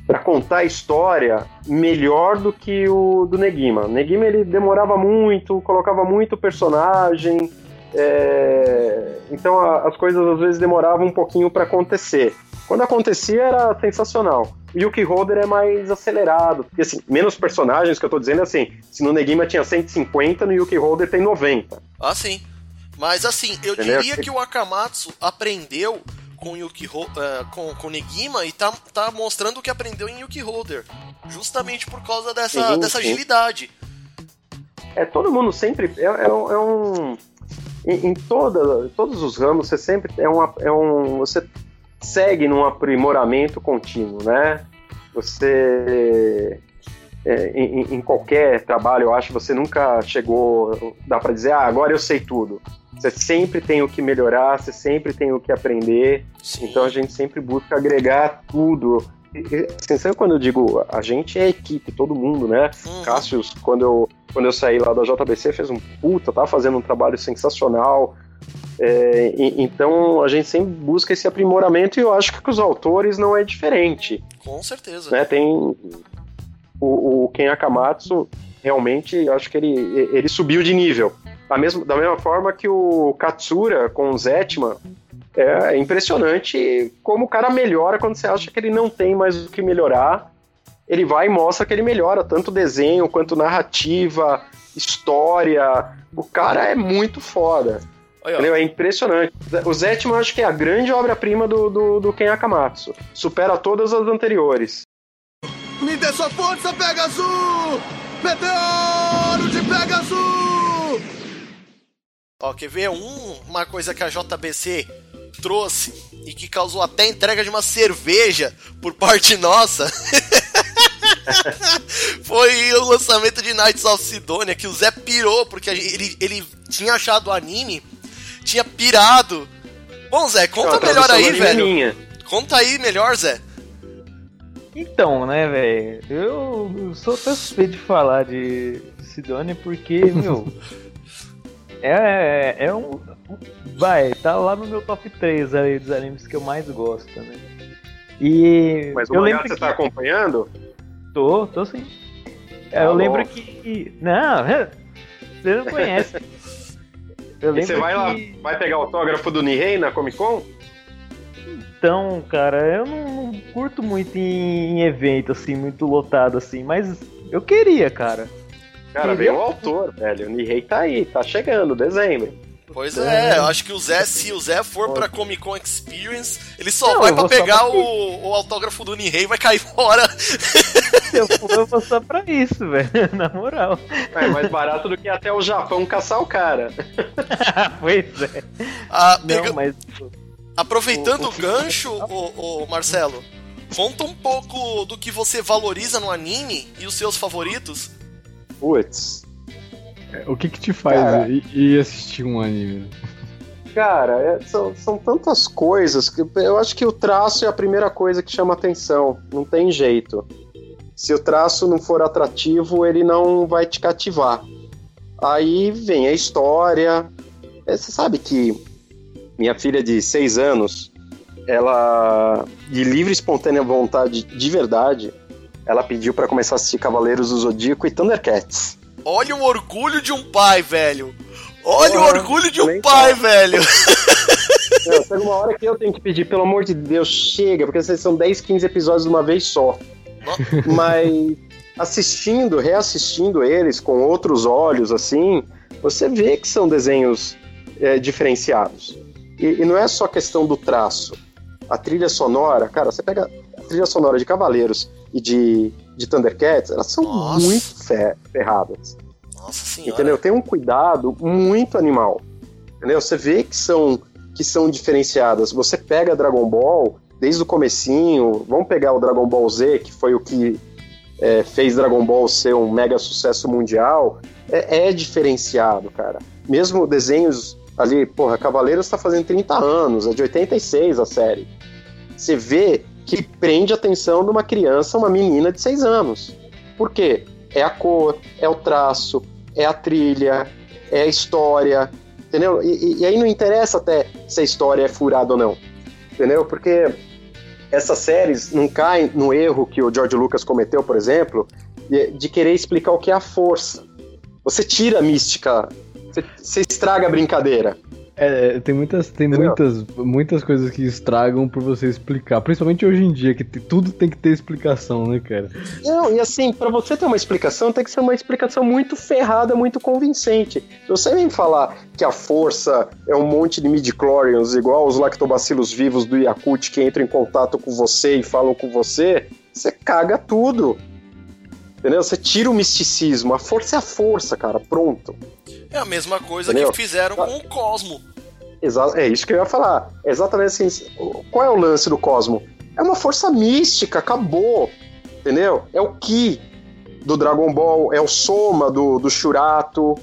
para contar a história melhor do que o do Negima. O Negima ele demorava muito, colocava muito personagem, é, então a- as coisas às vezes demoravam um pouquinho para acontecer. Quando acontecia era sensacional. O Yuki Holder é mais acelerado, porque assim, menos personagens que eu tô dizendo assim, se no Negima tinha 150, no Yuki Holder tem 90. Ah, sim. Mas assim, eu Entendeu? diria que o Akamatsu aprendeu com Yuki eh, com, com Negima e tá, tá mostrando o que aprendeu em Yuki Holder. Justamente por causa dessa, Sim, dessa sim. agilidade. É, todo mundo sempre. É, é é um- em em toda, todos os ramos, você sempre. É, uma, é um. Você segue num aprimoramento contínuo, né? Você. é, em, em, qualquer trabalho, eu acho, você nunca chegou, dá para dizer, ah, agora eu sei tudo. Você sempre tem o que melhorar, você sempre tem o que aprender. Sim. Então a gente sempre busca agregar tudo. Sabe quando eu digo a gente é equipe, todo mundo, né? Uhum. Cassius, quando eu, quando eu saí lá da JBC, fez um puta, tá fazendo um trabalho sensacional. É, e, então a gente sempre busca esse aprimoramento e eu acho que com os autores não é diferente. Com certeza. Né? Tem o, o Ken Akamatsu realmente acho que ele, ele subiu de nível. Da mesma, da mesma forma que o Katsura com o Zetman é impressionante como o cara melhora quando você acha que ele não tem mais o que melhorar. Ele vai e mostra que ele melhora tanto desenho quanto narrativa, história. O cara é muito foda. Entendeu? É impressionante. O Zetman acho que é a grande obra-prima do, do, do Ken Akamatsu. Supera todas as anteriores. Me dê sua força, Pegasus! Meteoro de Pegasus! Ó, quer ver um, uma coisa que a JBC trouxe e que causou até entrega de uma cerveja por parte nossa? Foi o lançamento de Knights of Sidonia, que o Zé pirou, porque ele, ele tinha achado o anime, tinha pirado. Bom, Zé, conta Não, melhor aí, velho. Minha. Conta aí melhor, Zé. Então, né, velho, eu sou até suspeito de falar de Sidonia porque, meu, é, é um. Vai, tá lá no meu top 3 aí dos animes que eu mais gosto, né? E. Mas o eu lembro você tá que... tá acompanhando? Tô, tô sim. Tá eu bom. lembro que. Não, você não conhece. Eu e você vai que... lá, vai pegar o autógrafo do Nihei na Comic Con? Então, cara, eu não, não curto muito em, em, evento, assim, muito lotado, assim, mas eu queria, cara. Cara, veio o autor, velho. O Nihei tá aí, tá chegando, dezembro. Pois é, eu acho que o Zé, se o Zé for pra Comic Con Experience, ele só não, vai pra pegar o, o, autógrafo do Nihei e vai cair fora. Eu, eu vou só pra isso, velho, na moral. É mais barato do que até o Japão caçar o cara. pois é. Ah, pega... Não, mas... Aproveitando o, o, o gancho, o, o Marcelo, conta um pouco do que você valoriza no anime e os seus favoritos. Putz. O que que te faz cara, ir assistir um anime? Cara, é, são, são tantas coisas que eu acho que o traço é a primeira coisa que chama atenção. Não tem jeito. Se o traço não for atrativo, ele não vai te cativar. Aí vem a história. É, você sabe que minha filha de seis anos, ela, de livre e espontânea vontade, de verdade, ela pediu para começar a assistir Cavaleiros do Zodíaco e Thundercats. Olha o orgulho de um pai, velho. Olha Porra, o orgulho de um pai, tá. velho. Não, chega uma hora que eu tenho que pedir, pelo amor de Deus, chega, porque vocês são 10, 15 episódios de uma vez só. Mas assistindo, reassistindo eles com outros olhos, assim, você vê que são desenhos é, diferenciados. E, e, não é só questão do traço. A trilha sonora, cara, você pega a trilha sonora de Cavaleiros e de, de Thundercats, elas são Nossa. muito ferradas. Nossa senhora. Entendeu? Tem um cuidado muito animal. Entendeu? Você vê que são, que são diferenciadas. Você pega Dragon Ball desde o comecinho, vamos pegar o Dragon Ball Z, que foi o que é, fez Dragon Ball ser um mega sucesso mundial, é, é diferenciado, cara. Mesmo desenhos ali, porra, Cavaleiros está fazendo 30 anos, é de 86 a série. Você vê que prende a atenção de uma criança, uma menina de 6 anos. Por quê? É a cor, é o traço, é a trilha, é a história, entendeu? E, e aí não interessa até se a história é furada ou não, entendeu? Porque essas séries não caem no erro que o George Lucas cometeu, por exemplo, de querer explicar o que é a força. Você tira a mística você estraga a brincadeira. É, tem muitas, tem muitas, muitas coisas que estragam por você explicar, principalmente hoje em dia, que tudo tem que ter explicação, né, cara? Não, e assim, para você ter uma explicação, tem que ser uma explicação muito ferrada, muito convincente. Se você vem falar que a força é um monte de midi-chlorians, igual os lactobacilos vivos do Yakut que entram em contato com você e falam com você, você caga tudo. Entendeu? Você tira o misticismo. A força é a força, cara. Pronto. É a mesma coisa Entendeu? que fizeram com o Cosmo. É isso que eu ia falar. exatamente assim. Qual é o lance do Cosmo? É uma força mística, acabou. Entendeu? É o Ki. do Dragon Ball, é o Soma do, do Shurato,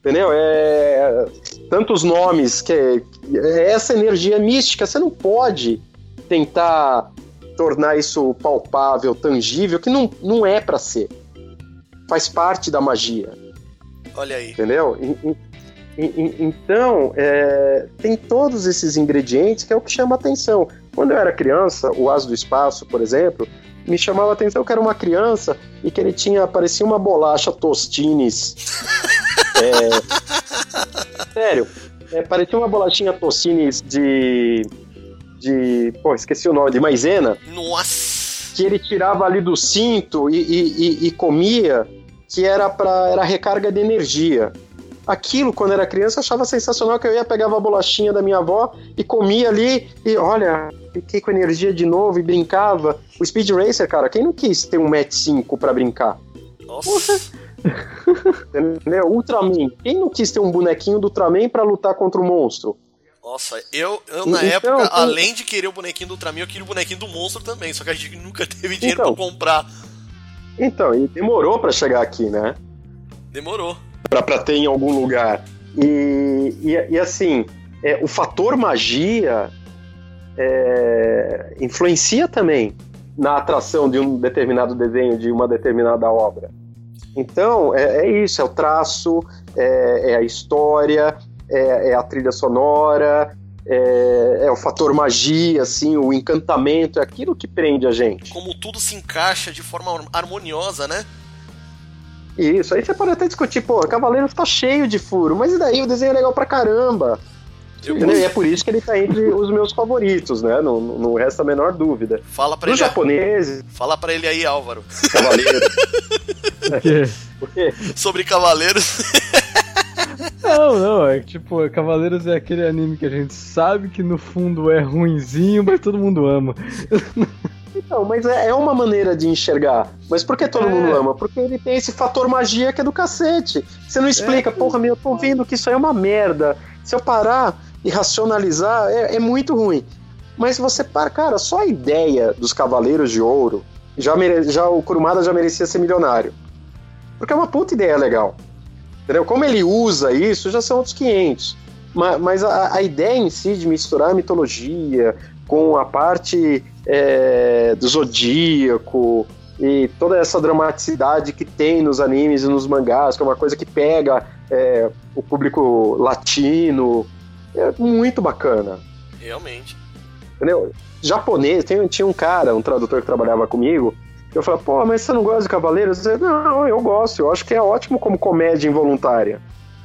entendeu? É tantos nomes que é, é essa energia mística, você não pode tentar tornar isso palpável, tangível, que não, não é para ser. Faz parte da magia. Olha aí. Entendeu? E, e, e, então, é, tem todos esses ingredientes que é o que chama atenção. Quando eu era criança, o As do Espaço, por exemplo, me chamava atenção que era uma criança e que ele tinha, parecia uma bolacha Tostines. é, sério, é, parecia uma bolachinha Tostines de. de. pô, esqueci o nome, de maisena. Nossa! Que ele tirava ali do cinto e, e, e comia, que era para era recarga de energia aquilo, quando era criança, eu achava sensacional que eu ia pegava a bolachinha da minha avó e comia ali e olha, fiquei com energia de novo e brincava. O Speed Racer, cara, quem não quis ter um Match 5 para brincar? Nossa! Entendeu? Ultraman. Quem não quis ter um bonequinho do Ultraman para lutar contra o monstro? Nossa, eu, eu na então, época, então... além de querer o bonequinho do Ultraman, eu queria o bonequinho do monstro também, só que a gente nunca teve dinheiro então, pra comprar. Então, e demorou para chegar aqui, né? Demorou para ter em algum lugar. E, e, e assim, é, o fator magia é, influencia também na atração de um determinado desenho, de uma determinada obra. Então, é, é isso: é o traço, é, é a história, é, é, a trilha sonora, é, é, o fator magia, assim, o encantamento, é aquilo que prende a gente. Como tudo se encaixa de forma harmoniosa, né? Isso, aí você pode até discutir, pô, Cavaleiros tá cheio de furo, mas e daí o desenho é legal pra caramba. E é por isso que ele tá entre os meus favoritos, né? Não, não resta a menor dúvida. Fala pra Dos ele. japoneses. Fala pra ele aí, Álvaro. Cavaleiros. Por quê? Por quê? Sobre Cavaleiros. Não, não, é que tipo, Cavaleiros é aquele anime que a gente sabe que no fundo é ruinzinho, mas todo mundo ama. Então, mas é, é uma maneira de enxergar. Mas por que todo é. mundo ama? Porque ele tem esse fator magia que é do cacete. Você não explica, é. porra, meu, eu tô vendo que isso aí é uma merda. Se eu parar e racionalizar, é, é muito ruim. Mas você para, cara, só a ideia dos Cavaleiros de Ouro, já, mere... já o Kurumada já merecia ser milionário. Porque é uma puta ideia legal. Entendeu? Como ele usa isso, já são outros 500. Mas, mas a, a ideia em si de misturar a mitologia com a parte é, do Zodíaco e toda essa dramaticidade que tem nos animes e nos mangás, que é uma coisa que pega é, o público latino. É muito bacana. Realmente. Entendeu? Japonês, tem, tinha um cara, um tradutor que trabalhava comigo, eu falei, pô, mas você não gosta de Cavaleiros? Eu não, eu gosto, eu acho que é ótimo como comédia involuntária.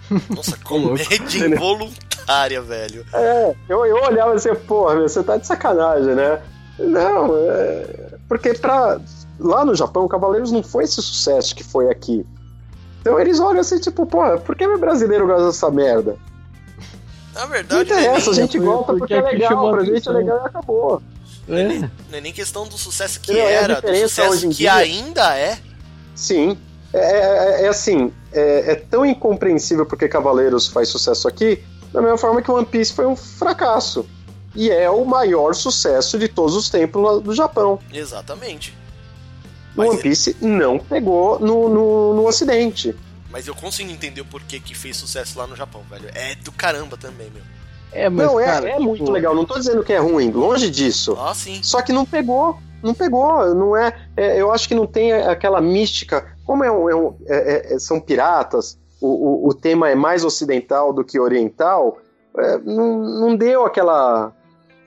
Nossa, comédia involuntária, velho. É, eu, eu olhava assim, pô, você tá de sacanagem, né? Não, é... porque pra... lá no Japão, o Cavaleiros não foi esse sucesso que foi aqui. Então eles olham assim, tipo, pô, por que o brasileiro gosta dessa merda? Na verdade, não interessa, a gente gosta porque, porque é legal, pra gente é legal e acabou. Não é, nem, não é nem questão do sucesso que é era, do sucesso que dia. ainda é. Sim. É, é, é assim, é, é, tão incompreensível porque Cavaleiros faz sucesso aqui, da mesma forma que One Piece foi um fracasso e é o maior sucesso de todos os tempos do Japão. Exatamente. O One Piece não pegou no, no, no Ocidente. Mas eu consigo entender o porquê que fez sucesso lá no Japão, velho. É do caramba também, meu. É, mas, não, é, cara, é, é tipo... muito legal. Não tô dizendo que é ruim, longe disso. Ah, sim. Só que não pegou. Não pegou. Não é, é eu acho que não tem aquela mística. Como é um, é um é, é, são piratas, o, o, o, tema é mais ocidental do que oriental. não, não deu aquela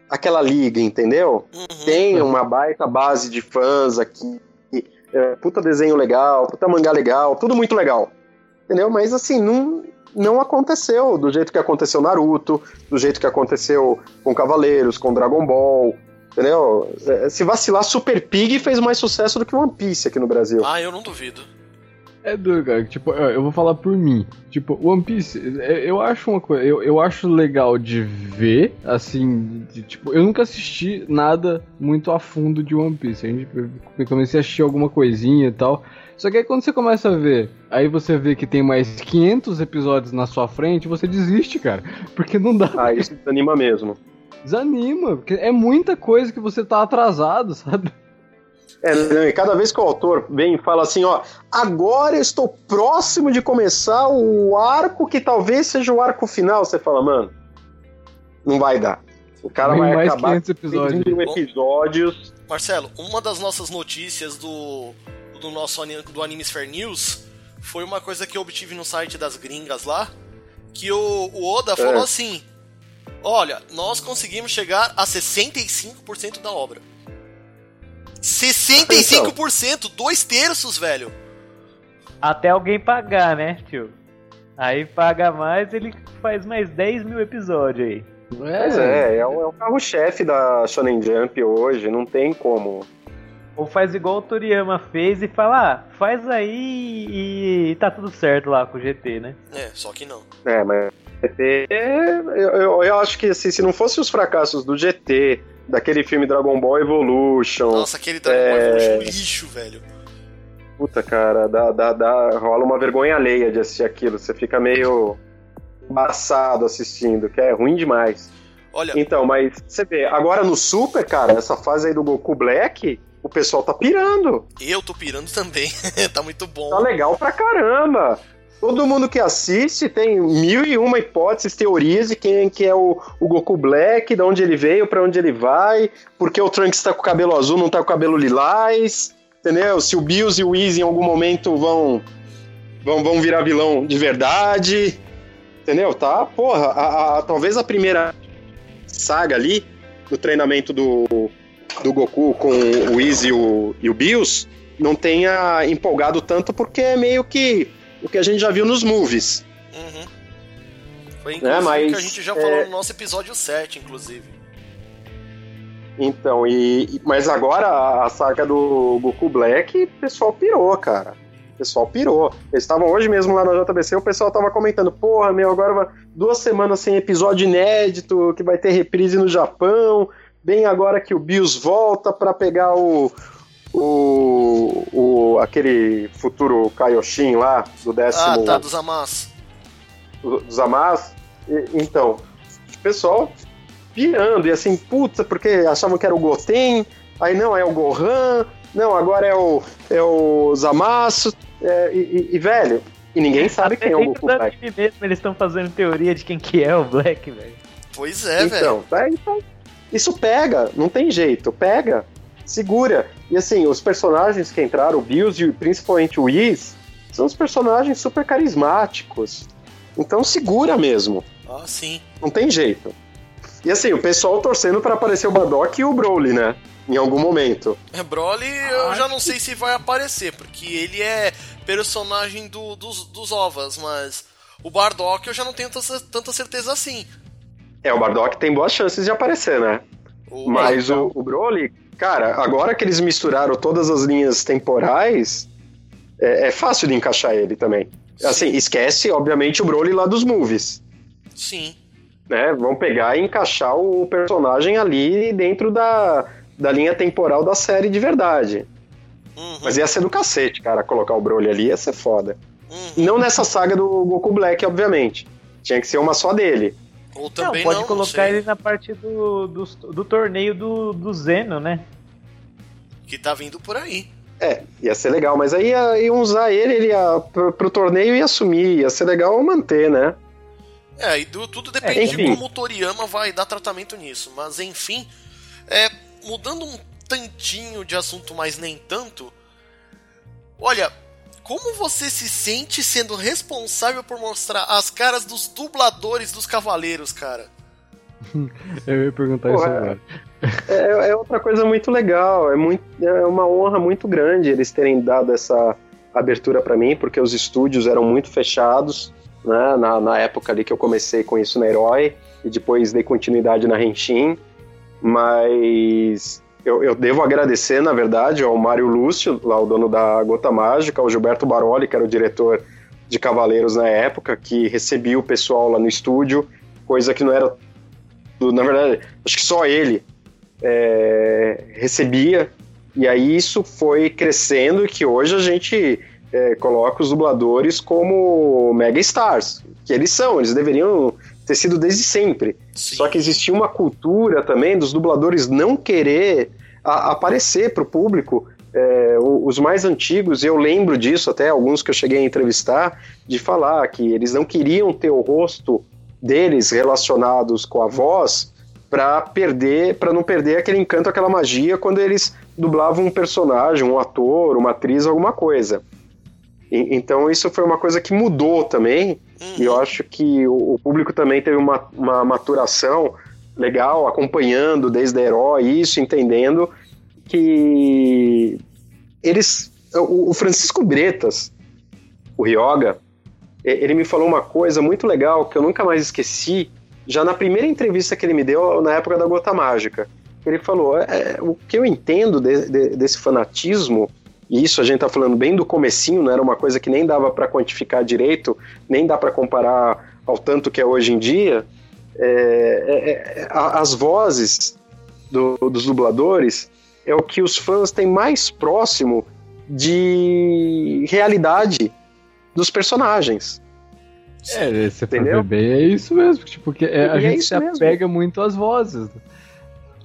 aquela liga, entendeu? Uhum. Tem uma baita base de fãs aqui, é, puta desenho legal, puta mangá legal, tudo muito legal, entendeu? Mas assim, não, não aconteceu do jeito que aconteceu Naruto, do jeito que aconteceu com Cavaleiros, com Dragon Ball, entendeu? É, se vacilar, Super Pig fez mais sucesso do que One Piece aqui no Brasil. Ah, eu não duvido. É doido, cara. Tipo, eu vou falar por mim. Tipo, One Piece, é, eu acho uma coisa. Eu, eu acho legal de ver, assim. De, tipo, eu nunca assisti nada muito a fundo de One Piece. A gente, comecei a assistir alguma coisinha e tal. Só que aí quando você começa a ver, aí você vê que tem mais 500 episódios na sua frente, você desiste, cara. Porque não dá. Ah, isso desanima mesmo. Desanima, porque é muita coisa que você tá atrasado, sabe? É, né, e cada vez que o autor vem e fala assim, ó, agora eu estou próximo de começar o arco que talvez seja o arco final, você fala, mano, não vai dar. O cara Tem vai mais acabar 500 episódios. episódios. Marcelo, uma das nossas notícias do, do nosso do Animesphere News foi uma coisa que eu obtive no site das gringas lá, que o, o Oda falou assim: Olha, nós conseguimos chegar a 65% da obra. 65%, dois terços, velho. Até alguém pagar, né, tio? Aí paga mais, ele faz mais 10 mil episódios aí. Pois é, é o, é o carro-chefe da Shonen Jump hoje, não tem como. Ou faz igual o Toriyama fez e fala, ah, faz aí e tá tudo certo lá com o GT, né? É, só que não. É, mas GT, eu, eu, eu acho que assim, se não fosse os fracassos do GT, daquele filme Dragon Ball Evolution, Nossa, aquele Dragon Ball é. Evolution lixo, velho. puta cara, dá, dá, dá, rola uma vergonha alheia de assistir aquilo. Você fica meio embaçado assistindo, que é ruim demais. Olha, Então, mas você vê, agora no Super, cara, essa fase aí do Goku Black, o pessoal tá pirando. eu tô pirando também. tá muito bom. Tá legal pra caramba. Todo mundo que assiste tem mil e uma hipóteses, teorias de quem que é o, o Goku Black, de onde ele veio, pra onde ele vai, porque o Trunks tá com o cabelo azul, não tá com o cabelo lilás, entendeu? Se o Bills e o Easy em algum momento vão, vão, vão virar vilão de verdade, entendeu? Tá, porra, a- a- talvez a primeira saga ali, do treinamento do, do Goku com o Easy e o, e o Bills, não tenha empolgado tanto porque é meio que o que a gente já viu nos movies. Uhum. Foi inclusive É, mas, que a gente já é- falou no nosso episódio 7, inclusive. Então, e, mas agora a, saga do Goku Black, o pessoal pirou, cara. O pessoal pirou. Eles estavam hoje mesmo lá na JBC, o pessoal tava comentando, porra, meu, agora duas semanas sem episódio inédito, que vai ter reprise no Japão, bem agora que o Bills volta pra pegar o, o, o aquele futuro Kaioshin lá, do décimo Ah, tá, dos Amas. dos Amas. E- Então, o pessoal pirando, e assim, puta, porque achavam que era o Goten, aí não, é o Gohan, não, agora é o, é o Zamasu, é, e, e- e, velho, e ninguém sabe quem é o Goku Black. mesmo, eles estão fazendo teoria de quem que é o Black, velho. Pois é, velho. então, tá, então, isso pega, não tem jeito, pega, segura. E assim, os personagens que entraram, o Bills e principalmente o Whis, são os personagens super carismáticos. Então segura mesmo. Ah, sim. Não tem jeito. E assim, o pessoal torcendo pra aparecer o Bardock e o Broly, né? Em algum momento. É, Broly, eu já não sei se vai aparecer, porque ele é personagem do- dos, dos ovas, mas o Bardock eu já não tenho tanta certeza assim. É, o Bardock tem boas chances de aparecer, né? O- Mas o, o Broly, cara, agora que eles misturaram todas as linhas temporais, é, é fácil de encaixar ele também. Assim, esquece, obviamente, o Broly lá dos movies. Sim. Né? Vão pegar e encaixar o personagem ali dentro da, da linha temporal da série de verdade. Uhum, Mas ia ser do cacete, cara, colocar o Broly ali ia ser foda. uhum. Não nessa saga do Goku Black, obviamente. Tinha que ser uma só dele. Ou Não, também pode não, não colocar sei. ele na parte do, do, do torneio do, do Zeno, né? Que tá vindo por aí. É, ia ser legal, mas aí ia, iam usar ele, ele ia pro, pro torneio e assumir. Ia ser legal manter, né? É, e do- tudo depende É, de como o Toriyama vai dar tratamento nisso. Mas enfim, é, mudando um tantinho de assunto, mas nem tanto. Olha, como você se sente sendo responsável por mostrar as caras dos dubladores dos cavaleiros, cara? Eu ia perguntar isso Porra, agora. É, é outra coisa muito legal. É, muito, é uma honra muito grande eles terem dado essa abertura pra mim, porque os estúdios eram muito fechados, né? Na, na época ali que eu comecei com isso na Herói, e depois dei continuidade na Henshin. Mas eu, eu devo agradecer, na verdade, ao Mário Lúcio, lá o dono da Gota Mágica, ao Gilberto Baroli, que era o diretor de Cavaleiros na época, que recebia o pessoal lá no estúdio, coisa que não era. Na verdade, acho que só ele é, recebia. E aí isso foi crescendo que hoje a gente é, coloca os dubladores como mega stars, que eles são, eles deveriam ter sido desde sempre. Sim. Só que existia uma cultura também dos dubladores não querer a- aparecer para o público é, os mais antigos, eu lembro disso, até alguns que eu cheguei a entrevistar, de falar que eles não queriam ter o rosto deles relacionados com a voz para perder, para não perder aquele encanto, aquela magia quando eles dublavam um personagem, um ator, uma atriz, alguma coisa. E, então isso foi uma coisa que mudou também, uhum. e eu acho que o, o público também teve uma, uma maturação legal, acompanhando desde a herói isso, entendendo que eles. O, o Francisco Bretas, o Ryoga, ele me falou uma coisa muito legal que eu nunca mais esqueci, já na primeira entrevista que ele me deu na época da Gota Mágica. Ele falou: é, o que eu entendo de, de, desse fanatismo, e isso a gente tá falando bem do comecinho, não era uma coisa que nem dava para quantificar direito, nem dá para comparar ao tanto que é hoje em dia. É, é, é as vozes do, dos dubladores é o que os fãs têm mais próximo de realidade dos personagens. É, você Entendeu? bem, é isso mesmo. Tipo, que é, a é gente se apega mesmo. muito às vozes.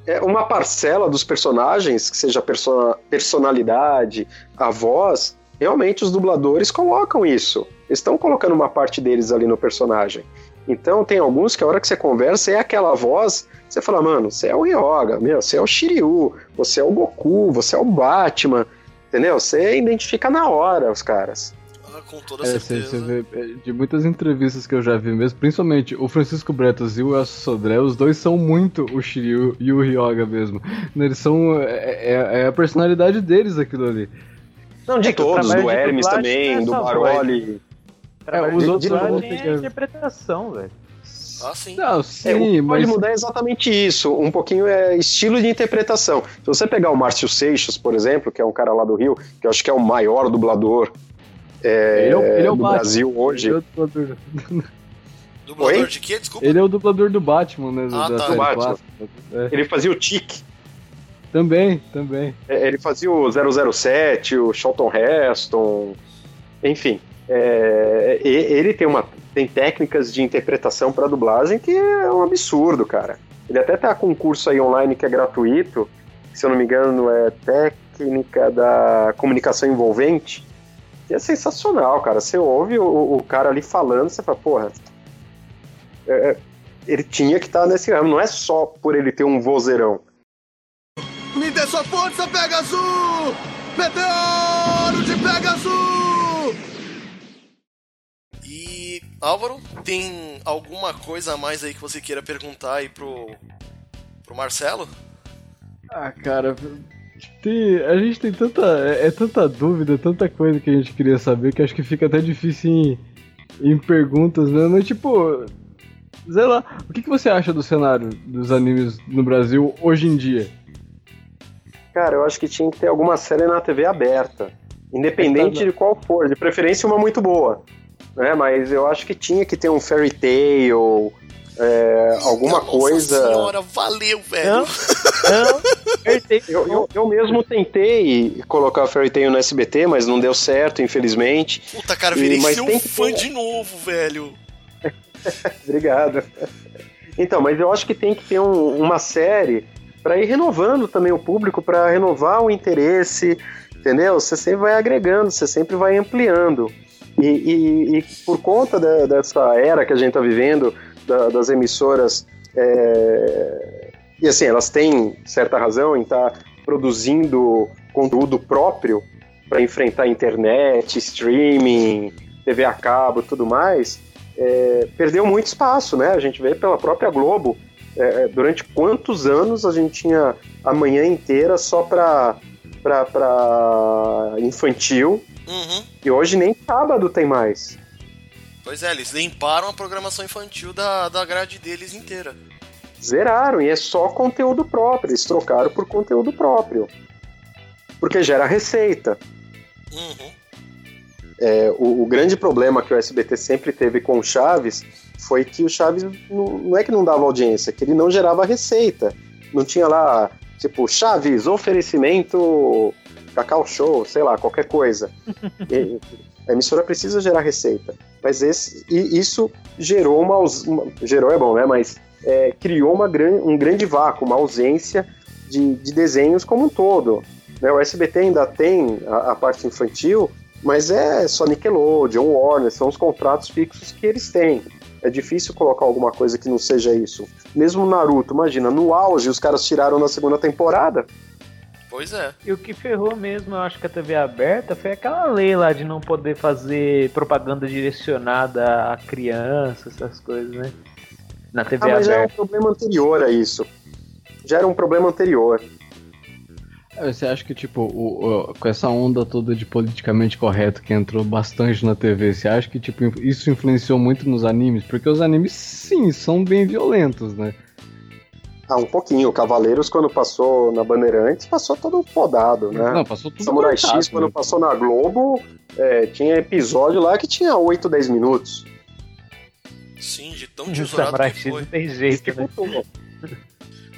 É uma parcela dos personagens, que seja a personalidade, a voz, realmente os dubladores colocam isso. Estão colocando uma parte deles ali no personagem. Então tem alguns que a hora que você conversa é aquela voz, você fala, mano, você é o Yoga, meu, você é o Shiryu, você é o Goku, você é o Batman, entendeu? Você identifica na hora os caras. Ah, com toda é, certeza. Você, vê, é, de muitas entrevistas que eu já vi mesmo, principalmente o Francisco Bretas e o Elcio Sodré, os dois são muito o Shiryu e o Ryoga mesmo. Eles são. É, é, é a personalidade deles aquilo ali. Não, de é todos, do Hermes também, do Baroli. É, os outros não tem a interpretação, velho. Ah, sim. Não, sim, é, o que mas... pode mudar é exatamente isso. Um pouquinho é estilo de interpretação. Se você pegar o Márcio Seixas, por exemplo, que é um cara lá do Rio, que eu acho que é o maior dublador é, ele é, ele é Batman. Brasil hoje. Ele é o dublador. dublador Oi? de quê? Desculpa. Ele é o dublador do Batman, né? Ah, da tá. Do Batman. É. Ele fazia o Tic. Também, também. É, ele fazia o 007, o Charlton Heston, enfim. É, ele tem, uma, tem técnicas de interpretação para dublagem que é um absurdo, cara. Ele até tá com um curso aí online que é gratuito, se eu não me engano é técnica da comunicação envolvente, que é sensacional, cara. Você ouve o, o cara ali falando, você fala, porra, é, é ele tinha que estar tá nesse ramo, não é só por ele ter um vozeirão. Me dê sua força, Pegasus! Meteoro de Pegasus! Álvaro, tem alguma coisa a mais aí que você queira perguntar aí pro, pro Marcelo? Ah, cara, tem, a gente tem tanta. É, é, tanta dúvida, tanta coisa que a gente queria saber que acho que fica até difícil em, em perguntas, né? Mas tipo. Sei lá, o que, que você acha do cenário dos animes no Brasil hoje em dia? Cara, eu acho que tinha que ter alguma série na TV aberta. Independente de qual for, de preferência uma muito boa né? Mas eu acho que tinha que ter um fairy tale, é, alguma Nossa coisa. senhora, valeu, velho. Não, não. Eu, eu, eu, mesmo tentei colocar Fairy Tail no SBT, mas não deu certo, infelizmente. Puta, cara, virei e, seu fã ter... de novo, velho. Obrigado. Então, mas eu acho que tem que ter um, uma série para ir renovando também o público, para renovar o interesse, entendeu? Você sempre vai agregando, você sempre vai ampliando. E, e, e por conta de, dessa era que a gente está vivendo, da, das emissoras, é, e assim, elas têm certa razão em estar tá produzindo conteúdo próprio para enfrentar internet, streaming, TV a cabo tudo mais, é, perdeu muito espaço, né? A gente vê pela própria Globo, é, durante quantos anos a gente tinha a manhã inteira só para infantil, Uhum. E hoje nem sábado tem mais. Pois é, eles limparam a programação infantil da, da grade deles inteira. Zeraram, e é só conteúdo próprio. Eles trocaram por conteúdo próprio. Porque gera receita. Uhum. É, o, o, grande problema que o SBT sempre teve com o Chaves foi que o Chaves não, não é que não dava audiência, é que ele não gerava receita. Não tinha lá, tipo, Chaves, oferecimento Cacau Show, sei lá, qualquer coisa. e, a emissora precisa gerar receita. Mas esse, isso gerou uma, uma, Gerou é bom, né? Mas é, criou uma gran, um grande vácuo, uma ausência de, de desenhos como um todo. Né? O SBT ainda tem a, a parte infantil, mas é só Nickelodeon, Warner, são os contratos fixos que eles têm. É difícil colocar alguma coisa que não seja isso. Mesmo Naruto, imagina, no auge os caras tiraram na segunda temporada. Pois é. E o que ferrou mesmo, eu acho que a TV aberta foi aquela lei lá de não poder fazer propaganda direcionada a crianças, essas coisas, né? Na TV Ah, mas já é um aberta. problema anterior a isso. Já era um problema anterior. É, Você acha que, tipo, o- o- com essa onda toda de politicamente correto que entrou bastante na TV, você acha que, tipo, isso influenciou muito nos animes? Porque os animes, sim, são bem violentos, né? Ah, um pouquinho. O Cavaleiros, quando passou na Bandeirantes, passou todo podado, né? Não, passou tudo Samurai cortado, X, quando né? passou na Globo, é, tinha episódio lá que tinha 8, 10 minutos. Sim, de tão O tesourado Samurai que foi. não tem jeito, né?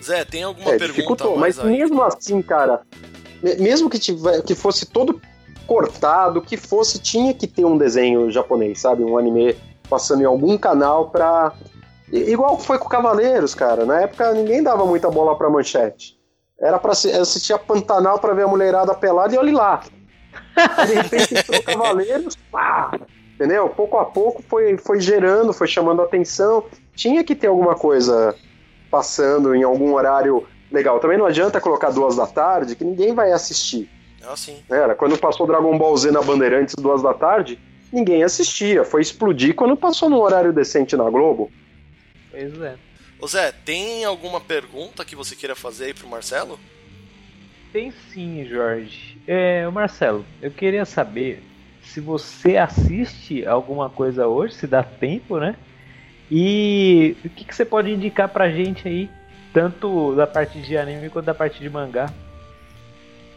Zé, tem alguma É, pergunta dificultou, mas aí? mesmo assim, cara, me- mesmo que, tiver, que fosse todo cortado, que fosse, tinha que ter um desenho japonês, sabe? Um anime passando em algum canal pra. Igual foi com o Cavaleiros, cara. Na época ninguém dava muita bola pra manchete. Era pra assistir a Pantanal pra ver a mulherada pelada e olhe lá. Aí, de repente entrou Cavaleiros, pá! Entendeu? Pouco a pouco foi, foi gerando, foi chamando atenção. Tinha que ter alguma coisa passando em algum horário legal. Também não adianta colocar duas da tarde, que ninguém vai assistir. Ah, sim. né? Era quando passou Dragon Ball Z na Bandeirantes duas da tarde, ninguém assistia. Foi explodir quando passou num horário decente na Globo. Pois é. Ô Zé, tem alguma pergunta que você queira fazer aí pro Marcelo? Tem sim, Jorge. É, Marcelo, eu queria saber se você assiste alguma coisa hoje, se dá tempo, né? E o que, que você pode indicar pra gente aí, tanto da parte de anime quanto da parte de mangá?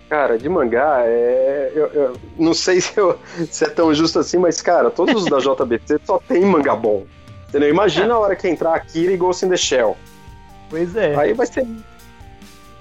Cara, de mangá, é... eu, eu não sei se, eu- se é tão justo assim, mas, cara, todos os da JBC só tem mangá bom. Entendeu? Imagina a hora que entrar Akira e Ghost in the Shell. Pois é. Aí vai ser.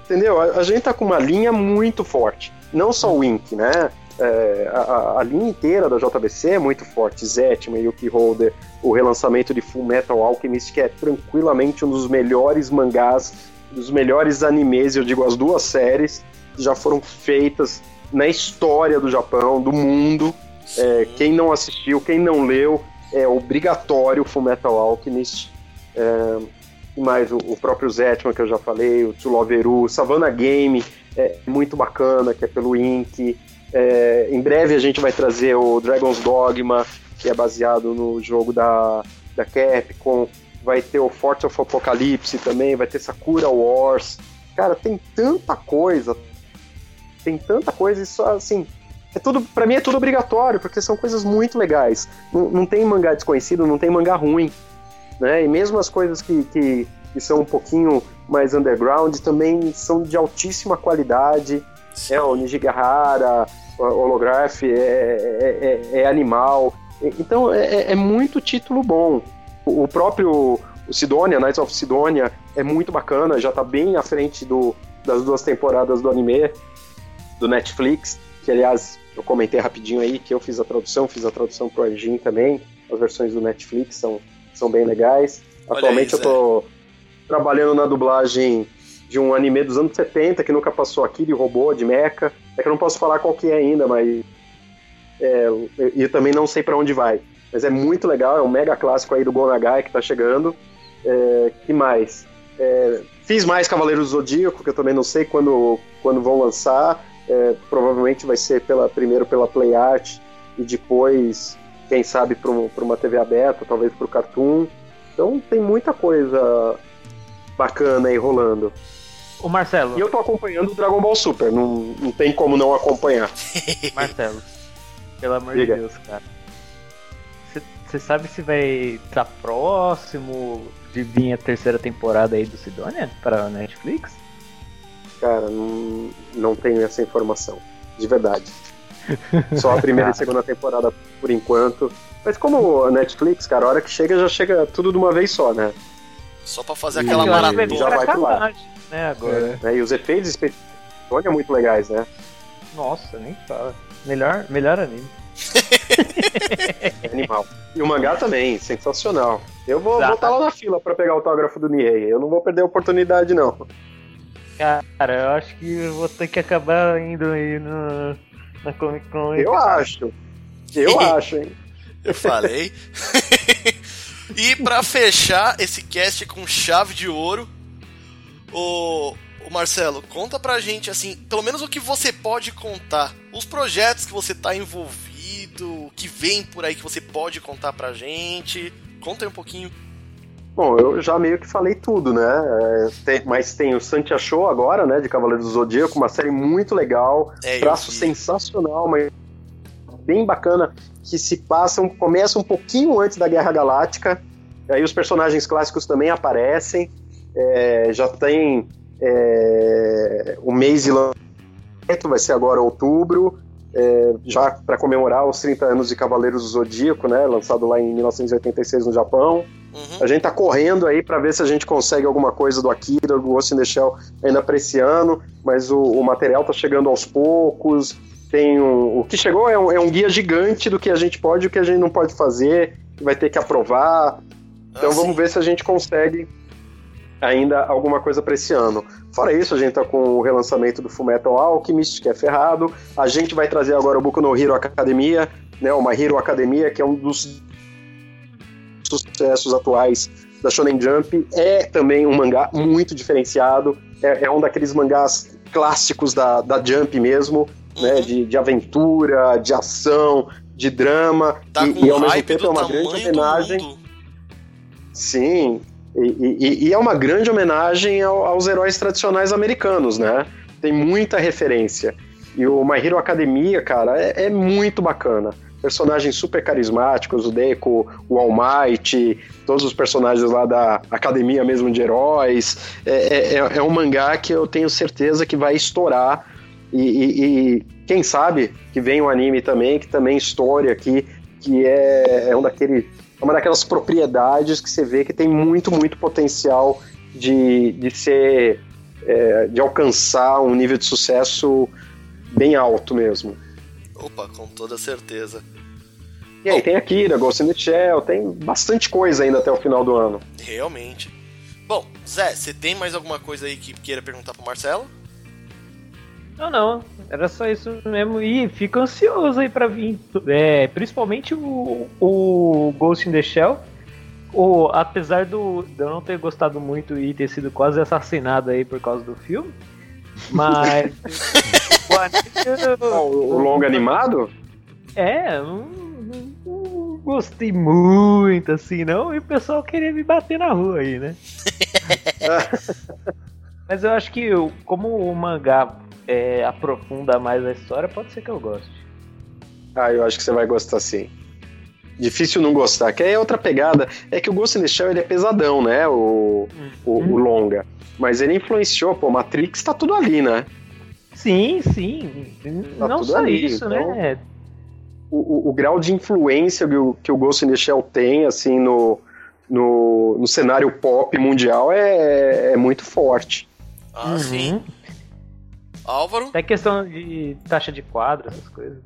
Entendeu? A, a gente tá com uma linha muito forte. Não só o Ink, né? É, a, a- linha inteira da JBC é muito forte. Zetman, Yuki Holder, o relançamento de Full Metal Alchemist, que é tranquilamente um dos melhores mangás, dos melhores animes, eu digo as duas séries, que já foram feitas na história do Japão, do mundo. É, quem não assistiu, quem não leu, é obrigatório Full Metal Alchemist. É, e mais o, o próprio Zetman, que eu já falei, o Tsuloveru, Savannah Game, é muito bacana, que é pelo Ink. É, em breve a gente vai trazer o Dragon's Dogma, que é baseado no jogo da, da Capcom. Vai ter o Force of Apocalypse também, vai ter Sakura Wars. Cara, tem tanta coisa, tem tanta coisa, e só assim, é tudo, para mim é tudo obrigatório, porque são coisas muito legais. Não, não tem mangá desconhecido, não tem mangá ruim, né? E mesmo as coisas que, que, que são um pouquinho mais underground também são de altíssima qualidade. É o Nijigahara, Holograph, é, é, é- é animal. Então é, é muito título bom. O próprio o Sidonia, Knights of Sidonia, é muito bacana, já tá bem à frente do, das duas temporadas do anime, do Netflix, que aliás eu comentei rapidinho aí que eu fiz a tradução, fiz a tradução pro Arjin também, as versões do Netflix são, são bem legais. Olha Atualmente aí, eu tô trabalhando na dublagem de um anime dos anos 70 que nunca passou aqui, de robô, de mecha. É que eu não posso falar qual que é ainda, mas. É, e também não sei pra onde vai. Mas é muito legal, é um mega clássico aí do Gonagai que tá chegando. É, que mais? É, fiz mais Cavaleiros do Zodíaco, que eu também não sei quando, quando vão lançar. É, provavelmente vai ser pela, primeiro pela Play Art e depois, quem sabe, para uma TV aberta, talvez para o Cartoon. Então tem muita coisa bacana aí rolando. Ô Marcelo, E eu tô acompanhando o Dragon Ball Super, não, não tem como não acompanhar. Marcelo, pelo amor Diga. de Deus, cara. Você sabe se vai estar próximo de vir a terceira temporada aí do Sidonia para a Netflix? Cara, não, não tenho essa informação, de verdade. Só a primeira e segunda temporada por enquanto. Mas como a Netflix, cara, a hora que chega, já chega tudo de uma vez só, né? Só pra fazer E- aquela já maratona. pra vai pro ar. Né, agora. Né, E os efeitos especiais são muito legais, né? Nossa, nem fala. Melhor, melhor anime. É animal. E o mangá também, sensacional. Eu vou Exato. estar lá na fila pra pegar o autógrafo do Niei. Eu não vou perder a oportunidade, não. Cara, eu acho que eu vou ter que acabar indo aí no, na Comic Con. Eu acho. Eu acho, hein? Eu falei. e pra fechar esse cast com chave de ouro, o, o Marcelo, conta pra gente, assim, pelo menos o que você pode contar. Os projetos que você tá envolvido, que vem por aí que você pode contar pra gente. Conta aí um pouquinho. Bom, eu já meio que falei tudo, né? É, tem, mas tem o Santia Show agora, né? De Cavaleiros do Zodíaco, uma série muito legal, É, traço sensacional, mas bem bacana, que se passa, um- começa um pouquinho antes da Guerra Galáctica, aí os personagens clássicos também aparecem, é, já tem é, o mês de lançamento, vai ser agora outubro, é, já para comemorar os 30 anos de Cavaleiros do Zodíaco, né? Lançado lá em 1986 no Japão. Uhum. A gente tá correndo aí para ver se a gente consegue alguma coisa do Akira, do Ghost in the Shell ainda pra esse ano, mas o, o material tá chegando aos poucos. Tem um, o que chegou é um, é um guia gigante do que a gente pode e o que a gente não pode fazer, vai ter que aprovar. Então Ah, vamos ver se a gente consegue ainda alguma coisa para esse ano. Fora isso, a gente tá com o relançamento do Fullmetal Alchemist, que é ferrado. A gente vai trazer agora o Boku no Hero Academia, né, o My Hero Academia, que é um dos sucessos atuais da Shonen Jump. É também um mangá muito diferenciado. É, é um daqueles mangás clássicos da, da Jump mesmo, né, Uhum. de, de aventura, de ação, de drama. Tá e, e ao mesmo tempo é uma grande homenagem. Sim, e, e- e é uma grande homenagem ao- aos heróis tradicionais americanos, né? Tem muita referência. E o My Hero Academia, cara, é, é muito bacana. Personagens super carismáticos, o Deco, o All Might, todos os personagens lá da academia mesmo de heróis. É, é- é um mangá que eu tenho certeza que vai estourar. E, e- e quem sabe que vem um anime também, que também estoure aqui, que é, é um daquele, é uma daquelas propriedades que você vê que tem muito, muito potencial de, de ser. é, de alcançar um nível de sucesso bem alto mesmo. Opa, com toda certeza. E aí tem Akira, Ghost in the Shell, tem bastante coisa ainda até o final do ano. Realmente. Bom, Zé, você tem mais alguma coisa aí que queira perguntar pro Marcelo? Não, não. Era só isso mesmo. E fico ansioso aí pra vir. É, principalmente o, o Ghost in the Shell. O, apesar do, de eu não ter gostado muito e ter sido quase assassinado aí por causa do filme. Mas. o anime, eu- O, o longo animado? É, não, não- gostei muito assim, não. E o pessoal queria me bater na rua aí, né? Mas eu acho que como o mangá é, aprofunda mais a história, pode ser que eu goste. Ah, eu acho que você vai gostar sim. Difícil não gostar, que aí é outra pegada. É que o Ghost in the Shell ele é pesadão, né? O, o, o longa. Mas ele influenciou, pô, Matrix tá tudo ali, né? Sim, sim. Tá não só ali, isso, então- né? o, o- o grau de influência que o, que o Ghost in the Shell tem, assim, no, no, no cenário pop mundial é, é muito forte. Ah, Uhum. sim. Álvaro? Até questão de taxa de quadro, essas coisas.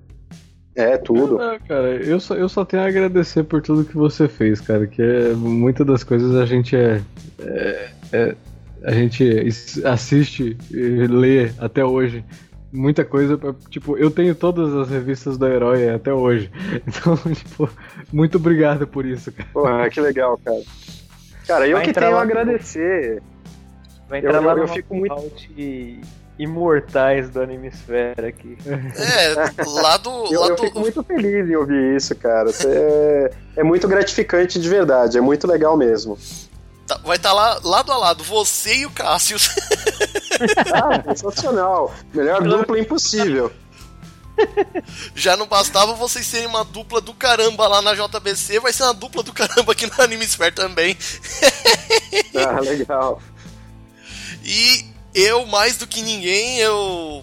É tudo. Cara, eu só, eu só tenho a agradecer por tudo que você fez, cara. Que é, muitas das coisas a gente é, é- é- a gente is- assiste e lê até hoje. Muita coisa, pra- tipo, eu tenho todas as revistas do herói até hoje. Então, tipo, muito obrigado por isso, cara. Porra, que legal, cara. Cara, eu Vai que tenho a agradecer. Vai Eu- entrar eu- lá eu no fico muito- imortais do Animesfera aqui. É, lá do. Eu, lá eu do- fico muito feliz em ouvir isso, cara. Isso É, é muito gratificante de verdade, é muito legal mesmo. tá- vai estar lá lado a lado, você e o Cassius. Ah, sensacional. Melhor dupla impossível. Já não bastava vocês serem uma dupla do caramba lá na JBC, vai ser uma dupla do caramba aqui no Animesphere também. Ah, legal. E eu, mais do que ninguém, eu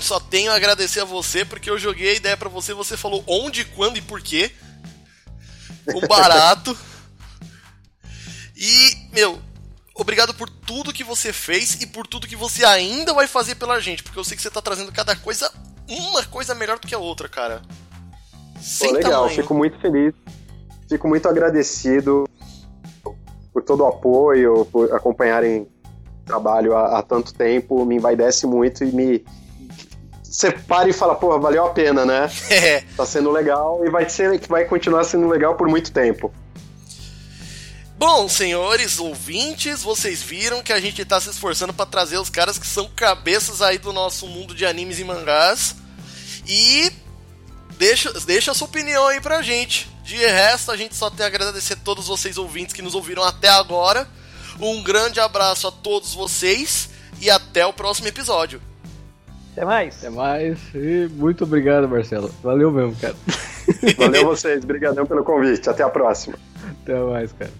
só tenho a agradecer a você, porque eu joguei a ideia pra você, você falou onde, quando e por quê. O barato. E, meu, obrigado por tudo que você fez e por tudo que você ainda vai fazer pela gente, porque eu sei que você tá trazendo cada coisa, uma coisa melhor do que a outra, cara. Pô, Sem legal, tamanho. fico muito feliz. Fico muito agradecido por todo o apoio, por acompanharem trabalho há, há tanto tempo, me envaidece muito e me. Você para e fala, porra, valeu a pena, né? É. Tá sendo legal e vai, ser, vai continuar sendo legal por muito tempo. Bom, senhores ouvintes, vocês viram que a gente tá se esforçando para trazer os caras que são cabeças aí do nosso mundo de animes e mangás. E deixa, deixa a sua opinião aí pra gente. De resto, a gente só tem a agradecer a todos vocês ouvintes que nos ouviram até agora. Um grande abraço a todos vocês e até o próximo episódio. Até mais. Até mais. E muito obrigado, Marcelo. Valeu mesmo, cara. Valeu vocês, brigadão pelo convite. Até a próxima. Até mais, cara.